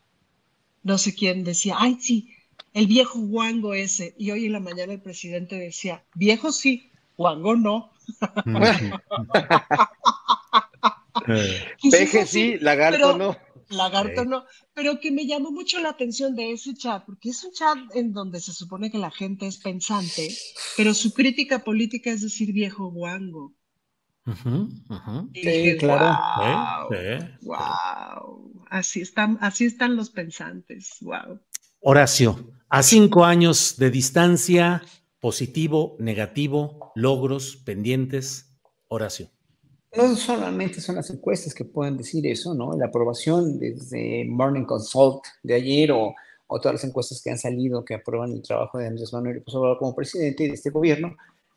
no sé quién decía, ay, sí, el viejo guango ese. Y hoy en la mañana el presidente decía, viejo sí, guango no. Peje sí, lagarto no. Lagarto no, pero que me llamó mucho la atención de ese chat, porque es un chat en donde se supone que la gente es pensante, pero su crítica política es decir viejo guango. sí, claro. Wow, Así están, así están los pensantes. Wow. Horacio, a cinco años de distancia, positivo, negativo, logros, pendientes. Horacio. No solamente son las encuestas que pueden decir eso, ¿no? La aprobación desde Morning Consult de ayer o, todas las encuestas que han salido que aprueban el trabajo de Andrés Manuel López como presidente de este gobierno,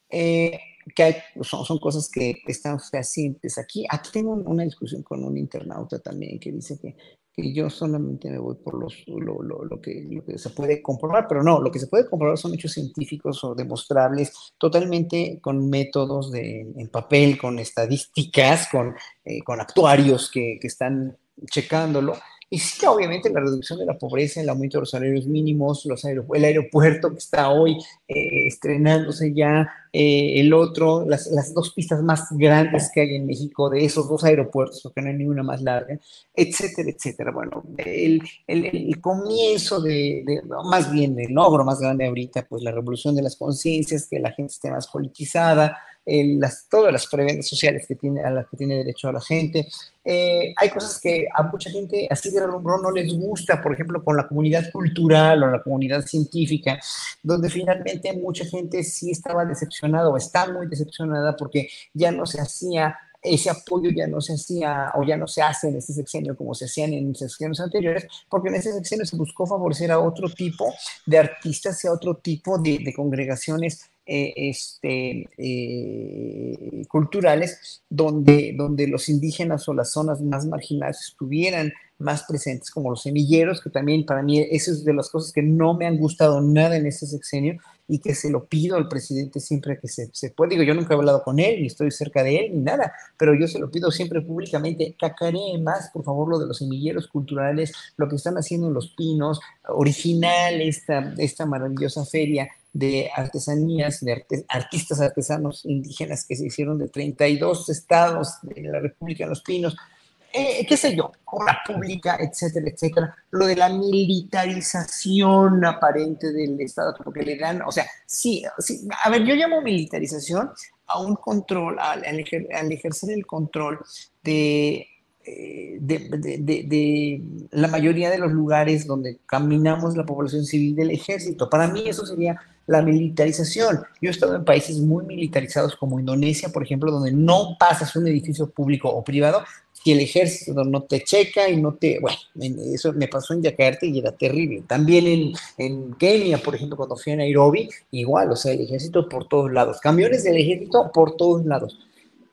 eh, que son, son, cosas que están fehacientes aquí. Aquí tengo una discusión con un internauta también que dice que y yo solamente me voy por los, lo, lo, lo, que, lo, que, se puede comprobar, pero no, lo que se puede comprobar son hechos científicos o demostrables, totalmente con métodos de, en papel, con estadísticas, con, eh, con actuarios que, que están checándolo y sí, obviamente la reducción de la pobreza, el aumento de los salarios mínimos, los el aeropuerto que está hoy eh, estrenándose ya, eh, el otro, las, las, dos pistas más grandes que hay en México de esos dos aeropuertos, porque no hay ninguna más larga, etcétera, etcétera. Bueno, el, el, el comienzo de, de, más bien el logro más grande ahorita, pues la revolución de las conciencias, que la gente esté más politizada, las, todas las prebendas sociales que tiene, a las que tiene derecho a la gente. Eh, hay cosas que a mucha gente así de rumbo no les gusta, por ejemplo, con la comunidad cultural o la comunidad científica, donde finalmente mucha gente sí estaba decepcionada o está muy decepcionada porque ya no se hacía ese apoyo ya no se hacía o ya no se hace en este sexenio como se hacían en sexenios anteriores, porque en ese sexenio se buscó favorecer a otro tipo de artistas y a otro tipo de, de congregaciones eh, este, eh, culturales donde, donde los indígenas o las zonas más marginadas estuvieran más presentes, como los semilleros, que también para mí eso es de las cosas que no me han gustado nada en este sexenio y que se lo pido al presidente siempre que se, se puede. Digo, yo nunca he hablado con él, ni estoy cerca de él, ni nada, pero yo se lo pido siempre públicamente. Cacaree más, por favor, lo de los semilleros culturales, lo que están haciendo en Los Pinos, original esta, esta maravillosa feria de artesanías, de artistas artesanos indígenas que se hicieron de 32 estados de la República de los Pinos, eh, qué sé yo, obra pública, etcétera, etcétera. Lo de la militarización aparente del Estado, porque le dan, o sea, sí, sí a ver, yo llamo militarización a un control, al, al ejercer el control de eh, de, de, de, la mayoría de los lugares donde caminamos la población civil del ejército. Para mí eso sería la militarización. Yo he estado en países muy militarizados como Indonesia, por ejemplo, donde no pasas un edificio público o privado si el ejército no te checa y no te... Bueno, eso me pasó en Yakarta y era terrible. También en, en Kenia, por ejemplo, cuando fui a Nairobi, igual, o sea, el ejército por todos lados. Camiones del ejército por todos lados.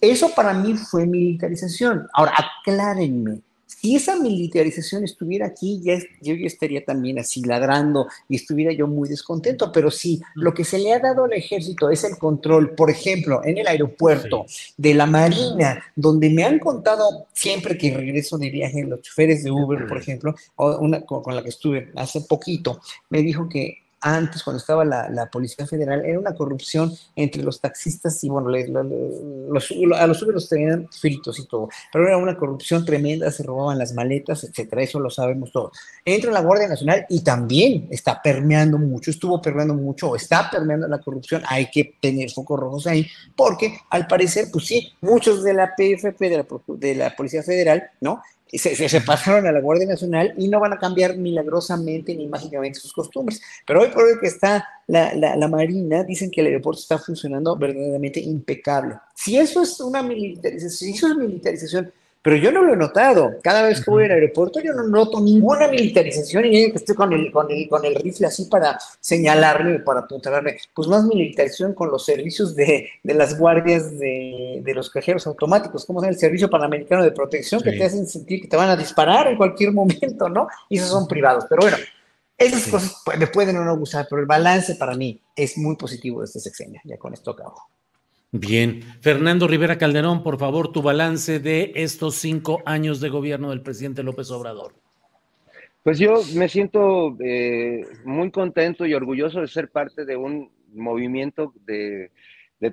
Eso para mí fue militarización. Ahora, aclárenme, si esa militarización estuviera aquí, ya, yo ya estaría también así ladrando y estuviera yo muy descontento, pero si lo que se le ha dado al ejército es el control, por ejemplo, en el aeropuerto de la Marina, donde me han contado siempre que regreso de viaje, los choferes de Uber, por ejemplo, o una con la que estuve hace poquito, me dijo que antes, cuando estaba la, Policía Federal, era una corrupción entre los taxistas y, bueno, a los los tenían fritos y todo, pero era una corrupción tremenda, se robaban las maletas, etcétera, eso lo sabemos todos. Entra la Guardia Nacional y también está permeando mucho, estuvo permeando mucho, o está permeando la corrupción, hay que tener focos rojos ahí, porque al parecer, pues sí, muchos de la PFP, la, de la Policía Federal, ¿no? Se, se, a la Guardia Nacional y no van a cambiar milagrosamente ni mágicamente sus costumbres. Pero hoy por hoy que está la, la, la, Marina, dicen que el aeropuerto está funcionando verdaderamente impecable. Si eso es una militarización, si eso es militarización, pero yo no lo he notado. Cada vez que voy al aeropuerto yo no noto ninguna militarización y que estoy con el, con el, con el rifle así para señalarle, para apuntalarle. Pues más militarización con los servicios de, de las guardias de, de, los cajeros automáticos, como es el Servicio Panamericano de Protección, que te hacen sentir que te van a disparar en cualquier momento, ¿no? Y esos son privados. Pero bueno, esas sí. cosas me pueden o no gustar, pero el balance para mí es muy positivo de este sexenio. Ya con esto acabo. Bien. Fernando Rivera Calderón, por favor, tu balance de estos cinco años de gobierno del presidente López Obrador. Pues yo me siento eh, muy contento y orgulloso de ser parte de un movimiento de,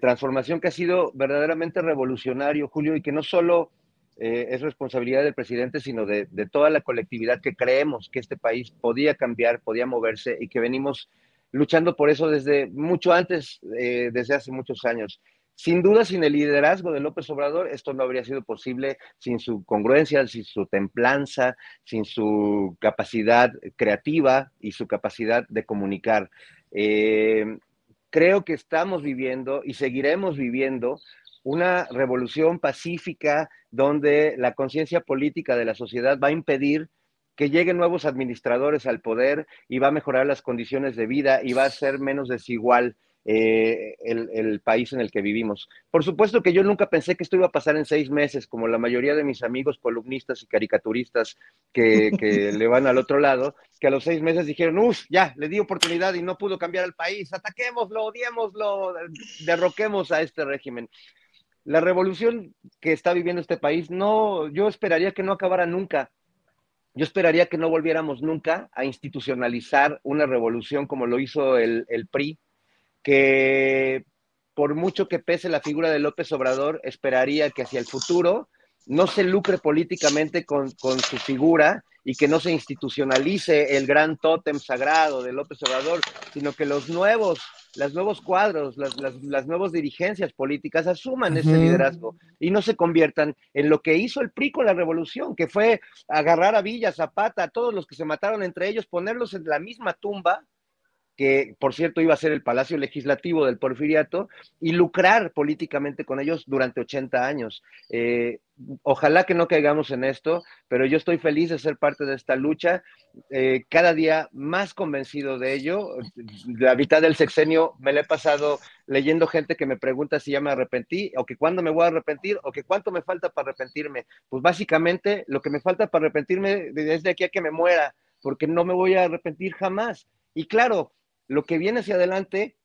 transformación que ha sido verdaderamente revolucionario, Julio, y que no solo eh, es responsabilidad del presidente, sino de, toda la colectividad que creemos que este país podía cambiar, podía moverse y que venimos luchando por eso desde mucho antes, eh, desde hace muchos años. Sin duda, sin el liderazgo de López Obrador, esto no habría sido posible sin su congruencia, sin su templanza, sin su capacidad creativa y su capacidad de comunicar. Eh, creo que estamos viviendo y seguiremos viviendo una revolución pacífica donde la conciencia política de la sociedad va a impedir que lleguen nuevos administradores al poder y va a mejorar las condiciones de vida y va a ser menos desigual eh, el, país en el que vivimos. Por supuesto que yo nunca pensé que esto iba a pasar en seis meses, como la mayoría de mis amigos columnistas y caricaturistas que, le van al otro lado, que a los seis meses dijeron, uff, ya, le di oportunidad y no pudo cambiar el país, ataquémoslo, odiémoslo, derroquemos a este régimen. La revolución que está viviendo este país, no, yo esperaría que no acabara nunca. Yo esperaría que no volviéramos nunca a institucionalizar una revolución como lo hizo el, el PRI, que por mucho que pese la figura de López Obrador, esperaría que hacia el futuro no se lucre políticamente con, su figura y que no se institucionalice el gran tótem sagrado de López Obrador, sino que los nuevos, los nuevos cuadros, las, las, nuevas dirigencias políticas asuman ese liderazgo y no se conviertan en lo que hizo el PRI con la revolución, que fue agarrar a Villa, Zapata, a todos los que se mataron entre ellos, ponerlos en la misma tumba que por cierto iba a ser el Palacio Legislativo del Porfiriato, y lucrar políticamente con ellos durante 80 años. Eh, ojalá que no caigamos en esto, pero yo estoy feliz de ser parte de esta lucha, eh, cada día más convencido de ello. La mitad del sexenio me la he pasado leyendo gente que me pregunta si ya me arrepentí, o que cuándo me voy a arrepentir, o que cuánto me falta para arrepentirme. Pues básicamente lo que me falta para arrepentirme es de aquí a que me muera, porque no me voy a arrepentir jamás. Y claro, lo que viene hacia adelante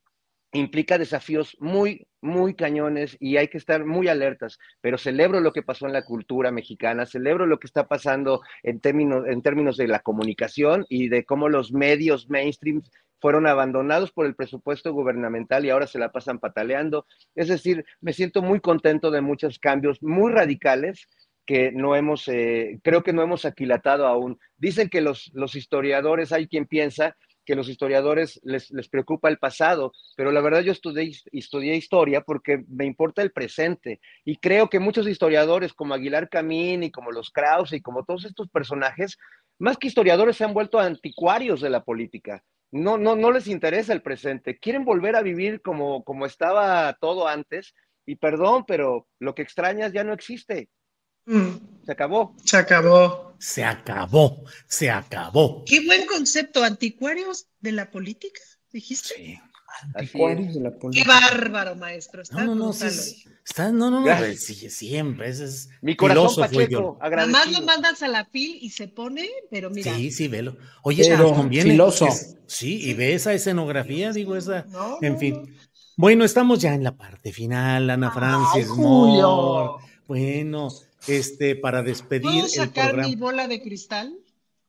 implica desafíos muy, muy cañones y hay que estar muy alertas, pero celebro lo que pasó en la cultura mexicana, celebro lo que está pasando en términos, en términos de la comunicación y de cómo los medios mainstream fueron abandonados por el presupuesto gubernamental y ahora se la pasan pataleando. Es decir, me siento muy contento de muchos cambios muy radicales que no hemos, eh, creo que no hemos aquilatado aún. Dicen que los, los historiadores, hay quien piensa que los historiadores les, preocupa el pasado, pero la verdad yo estudié, estudié historia porque me importa el presente y creo que muchos historiadores como Aguilar Camín y como los Krause y como todos estos personajes, más que historiadores se han vuelto anticuarios de la política. No, no, no les interesa el presente, quieren volver a vivir como, como estaba todo antes y perdón, pero lo que extrañas ya no existe. Mm. Se acabó. Se acabó. Se acabó. Se acabó. Qué buen concepto. Anticuarios de la política, dijiste. Sí. Anticuarios de la política. Qué bárbaro, maestro. Está no, no, no, está, no, no, no, sí, siempre. Ese es Mi corazón Pacheco, Además lo mandas a la fil y se pone, pero mira. Sí, sí, velo. Oye, pero, conviene. Filoso. sí, y ve esa escenografía, digo, esa. en fin. Bueno, estamos ya en la parte final, Ana Francis. Julio. Bueno, este, para despedir. ¿Puedo sacar mi bola de cristal?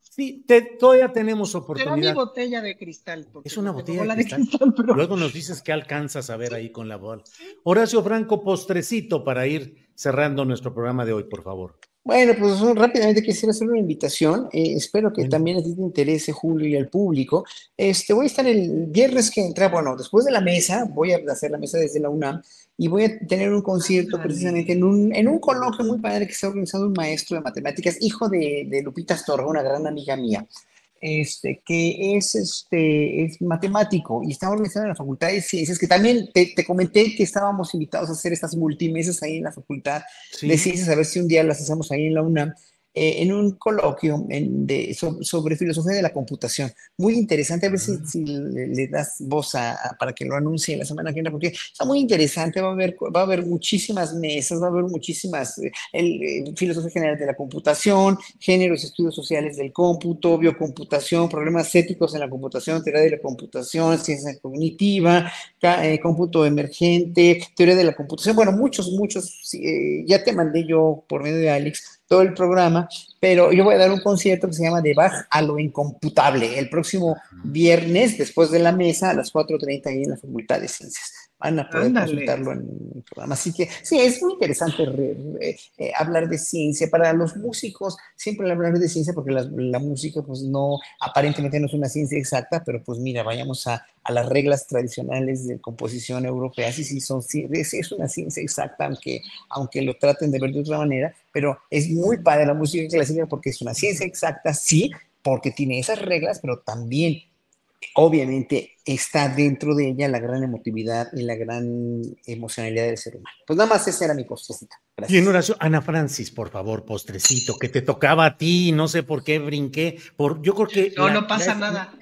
Sí, todavía tenemos oportunidad. Será mi botella de cristal. Es una botella de cristal. Luego nos dices qué alcanzas a ver ahí con la bola. Horacio Franco, postrecito para ir cerrando nuestro programa de hoy, por favor. Bueno, pues rápidamente quisiera hacer una invitación. Eh, espero que también a ti te interese, Julio, y al público. Este, voy a estar el viernes que entra, bueno, después de la mesa, voy a hacer la mesa desde la UNAM y voy a tener un concierto precisamente en un, en un coloquio muy padre que está organizando un maestro de matemáticas, hijo de, de Lupita Astorga, una gran amiga mía este, que es, este, es matemático y está organizado en la Facultad de Ciencias, que también te, te, comenté que estábamos invitados a hacer estas multimesas ahí en la Facultad de Ciencias, a ver si un día las hacemos ahí en la UNAM. Eh, en un coloquio de, sobre, filosofía de la computación. Muy interesante, a ver si, le, das voz a, para que lo anuncie la semana que viene, porque está muy interesante, va a haber, va a haber muchísimas mesas, va a haber muchísimas, eh, el, filosofía general de la computación, géneros y estudios sociales del cómputo, biocomputación, problemas éticos en la computación, teoría de la computación, ciencia cognitiva, eh, cómputo emergente, teoría de la computación, bueno, muchos, muchos, ya te mandé yo por medio de Alex, todo el programa, pero yo voy a dar un concierto que se llama De Bach a lo incomputable el próximo viernes después de la mesa a las 4.30 ahí en la Facultad de Ciencias van a poder consultarlo en el programa. Así que sí, es muy interesante eh, hablar de ciencia. Para los músicos, siempre hablar de ciencia, porque la, la, música, pues no, aparentemente no es una ciencia exacta, pero pues mira, vayamos a, a las reglas tradicionales de composición europea. Sí, sí, son, es, es una ciencia exacta, aunque, aunque lo traten de ver de otra manera, pero es muy padre la música clásica porque es una ciencia exacta, sí, porque tiene esas reglas, pero también obviamente está dentro de ella la gran emotividad y la gran emocionalidad del ser humano. Pues nada más esa era mi postrecita. Gracias. Y oración, Ana Francis, por favor, postrecito, que te tocaba a ti, no sé por qué brinqué, por, yo creo que... No, no pasa nada.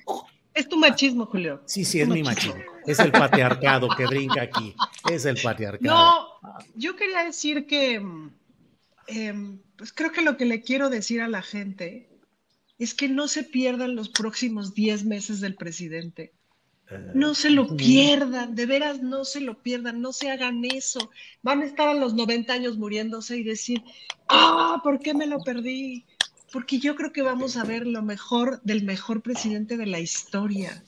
Es tu machismo, Julio. Sí, sí, es, mi machismo. Es el patriarcado que brinca aquí. Es el patriarcado. No, yo quería decir que, em, pues creo que lo que le quiero decir a la gente es que no se pierdan los próximos 10 meses del presidente. Eh, no se lo pierdan, de veras no se lo pierdan, no se hagan eso. Van a estar a los 90 años muriéndose y decir, ah, ¿por qué me lo perdí? Porque yo creo que vamos a ver lo mejor del mejor presidente de la historia.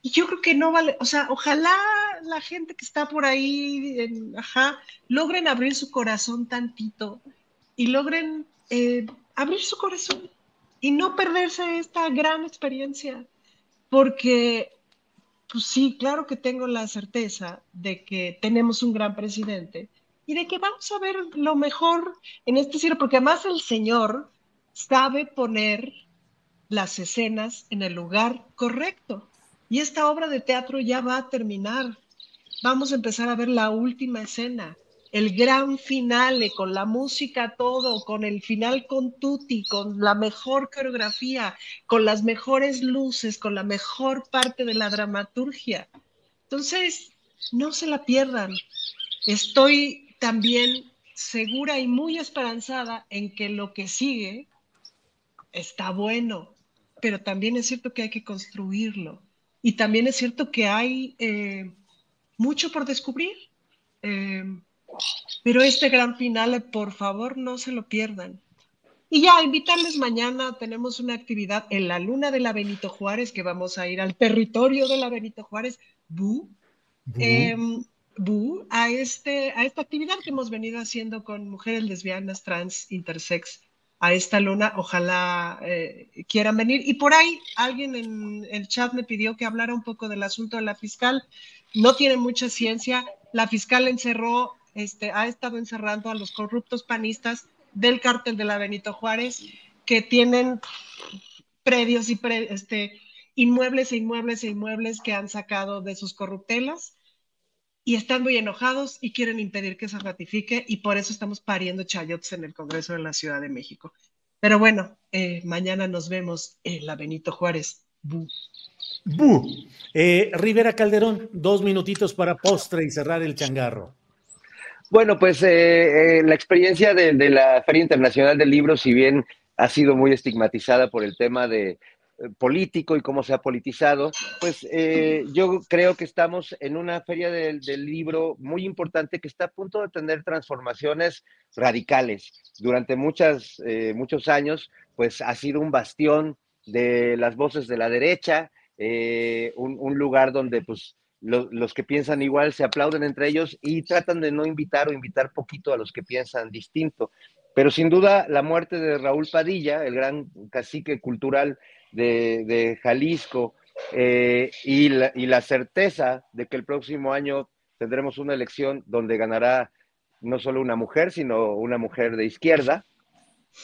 Y yo creo que no vale, o sea, ojalá la gente que está por ahí, en, ajá, logren abrir su corazón tantito y logren eh, abrir su corazón y no perderse esta gran experiencia, porque, pues sí, claro que tengo la certeza de que tenemos un gran presidente y de que vamos a ver lo mejor en este cielo, porque además el Señor sabe poner las escenas en el lugar correcto. Y esta obra de teatro ya va a terminar. Vamos a empezar a ver la última escena el gran finale, con la música todo, con el final con Tutti, con la mejor coreografía, con las mejores luces, con la mejor parte de la dramaturgia. Entonces, no se la pierdan. Estoy también segura y muy esperanzada en que lo que sigue está bueno, pero también es cierto que hay que construirlo. Y también es cierto que hay eh, mucho por descubrir. Eh, pero este gran final, por favor, no se lo pierdan. Y ya, invitarles mañana, tenemos una actividad en la luna de la Benito Juárez, que vamos a ir al territorio de la Benito Juárez, Bu, em, a, este, a esta actividad que hemos venido haciendo con mujeres lesbianas, trans, intersex, a esta luna, ojalá eh, quieran venir. Y por ahí alguien en el chat me pidió que hablara un poco del asunto de la fiscal. No tiene mucha ciencia. La fiscal encerró este, ha estado encerrando a los corruptos panistas del cártel de la Benito Juárez, que tienen predios y este, inmuebles e inmuebles e inmuebles que han sacado de sus corruptelas y están muy enojados y quieren impedir que se ratifique y por eso estamos pariendo chayotes en el Congreso de la Ciudad de México. Pero bueno, eh, mañana nos vemos en la Benito Juárez. Bu. Eh, Rivera Calderón, dos minutitos para postre y cerrar el changarro. Bueno, pues eh, eh, la experiencia de, la Feria Internacional del Libro, si bien ha sido muy estigmatizada por el tema de eh, político y cómo se ha politizado, pues yo creo que estamos en una feria del, libro muy importante que está a punto de tener transformaciones radicales. Durante muchas, muchos años, pues ha sido un bastión de las voces de la derecha, un, un, lugar donde pues los que piensan igual se aplauden entre ellos y tratan de no invitar o invitar poquito a los que piensan distinto. Pero sin duda la muerte de Raúl Padilla, el gran cacique cultural de, Jalisco, eh, y, la, y la certeza de que el próximo año tendremos una elección donde ganará no solo una mujer, sino una mujer de izquierda,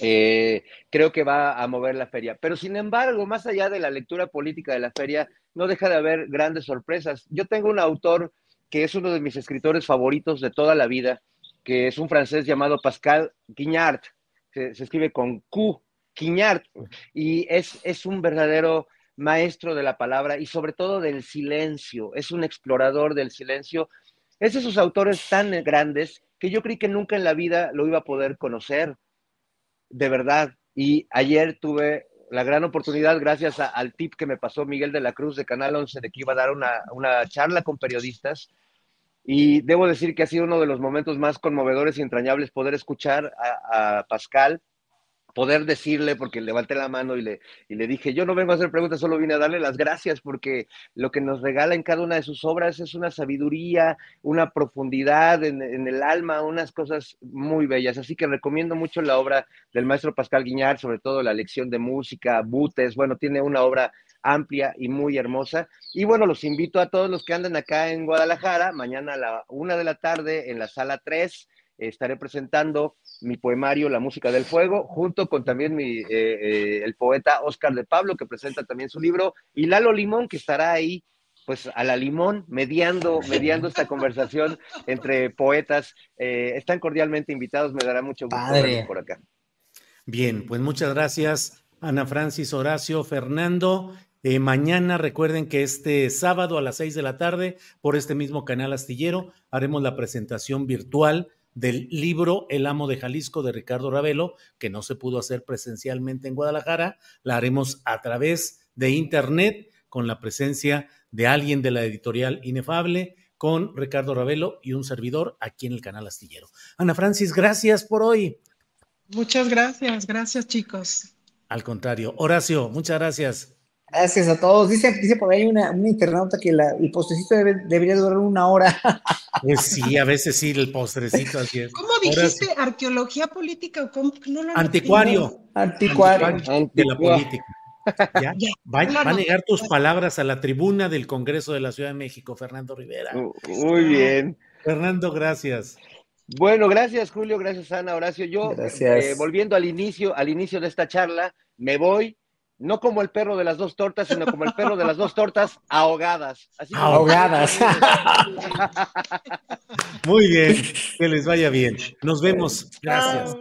eh, creo que va a mover la feria. Pero sin embargo, más allá de la lectura política de la feria, no deja de haber grandes sorpresas. Yo tengo un autor que es uno de mis escritores favoritos de toda la vida, que es un francés llamado Pascal Quignard. Se, escribe con Q, Quignard, y es, es un verdadero maestro de la palabra y sobre todo del silencio. Es un explorador del silencio. Es de esos autores tan grandes que yo creí que nunca en la vida lo iba a poder conocer de verdad. Y ayer tuve la gran oportunidad, gracias al tip que me pasó Miguel de la Cruz de Canal 11, de que iba a dar una, charla con periodistas. Y debo decir que ha sido uno de los momentos más conmovedores y entrañables poder escuchar a, Pascal poder decirle, porque levanté la mano y le, y le dije, yo no vengo a hacer preguntas, solo vine a darle las gracias porque lo que nos regala en cada una de sus obras es una sabiduría, una profundidad en, el alma, unas cosas muy bellas. Así que recomiendo mucho la obra del maestro Pascal Guiñar, sobre todo la lección de música, Butes, bueno, tiene una obra amplia y muy hermosa. Y bueno, los invito a todos los que andan acá en Guadalajara, mañana a la una de la tarde en la sala 3 estaré presentando mi poemario La música del fuego, junto con también mi, eh, eh, el poeta Oscar de Pablo, que presenta también su libro, y Lalo Limón, que estará ahí, pues a la limón, mediando, mediando esta conversación entre poetas. Eh, están cordialmente invitados, me dará mucho gusto verlos por acá. Bien, pues muchas gracias, Ana Francis, Horacio, Fernando. mañana recuerden que este sábado a las seis de la tarde, por este mismo canal astillero, haremos la presentación virtual del libro El amo de Jalisco de Ricardo Ravelo, que no se pudo hacer presencialmente en Guadalajara, la haremos a través de internet con la presencia de alguien de la editorial Inefable, con Ricardo Ravelo y un servidor aquí en el canal Astillero. Ana Francis, gracias por hoy. Muchas gracias, gracias chicos. Al contrario, Horacio, muchas gracias. Gracias a todos. Dice, dice por ahí una, internauta que el postrecito debería durar una hora. Pues sí, a veces sí, el postrecito así es. ¿Cómo dijiste? ¿Arqueología política o cómo? Anticuario. Anticuario. De la política. ¿Ya? Va, a negar tus palabras a la tribuna del Congreso de la Ciudad de México, Fernando Rivera. Muy bien. Fernando, gracias. Bueno, gracias Julio, gracias Ana, Horacio. Yo, eh, volviendo al inicio, al inicio de esta charla, me voy no como el perro de las dos tortas, sino como el perro de las dos tortas ahogadas. ahogadas. Muy bien, que les vaya bien. Nos vemos. Gracias.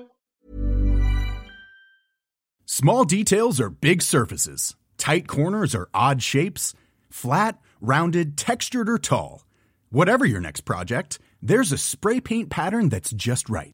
Small details are big surfaces. Tight corners are odd shapes. Flat, rounded, textured, or tall. Whatever your next project, there's a spray paint pattern that's just right.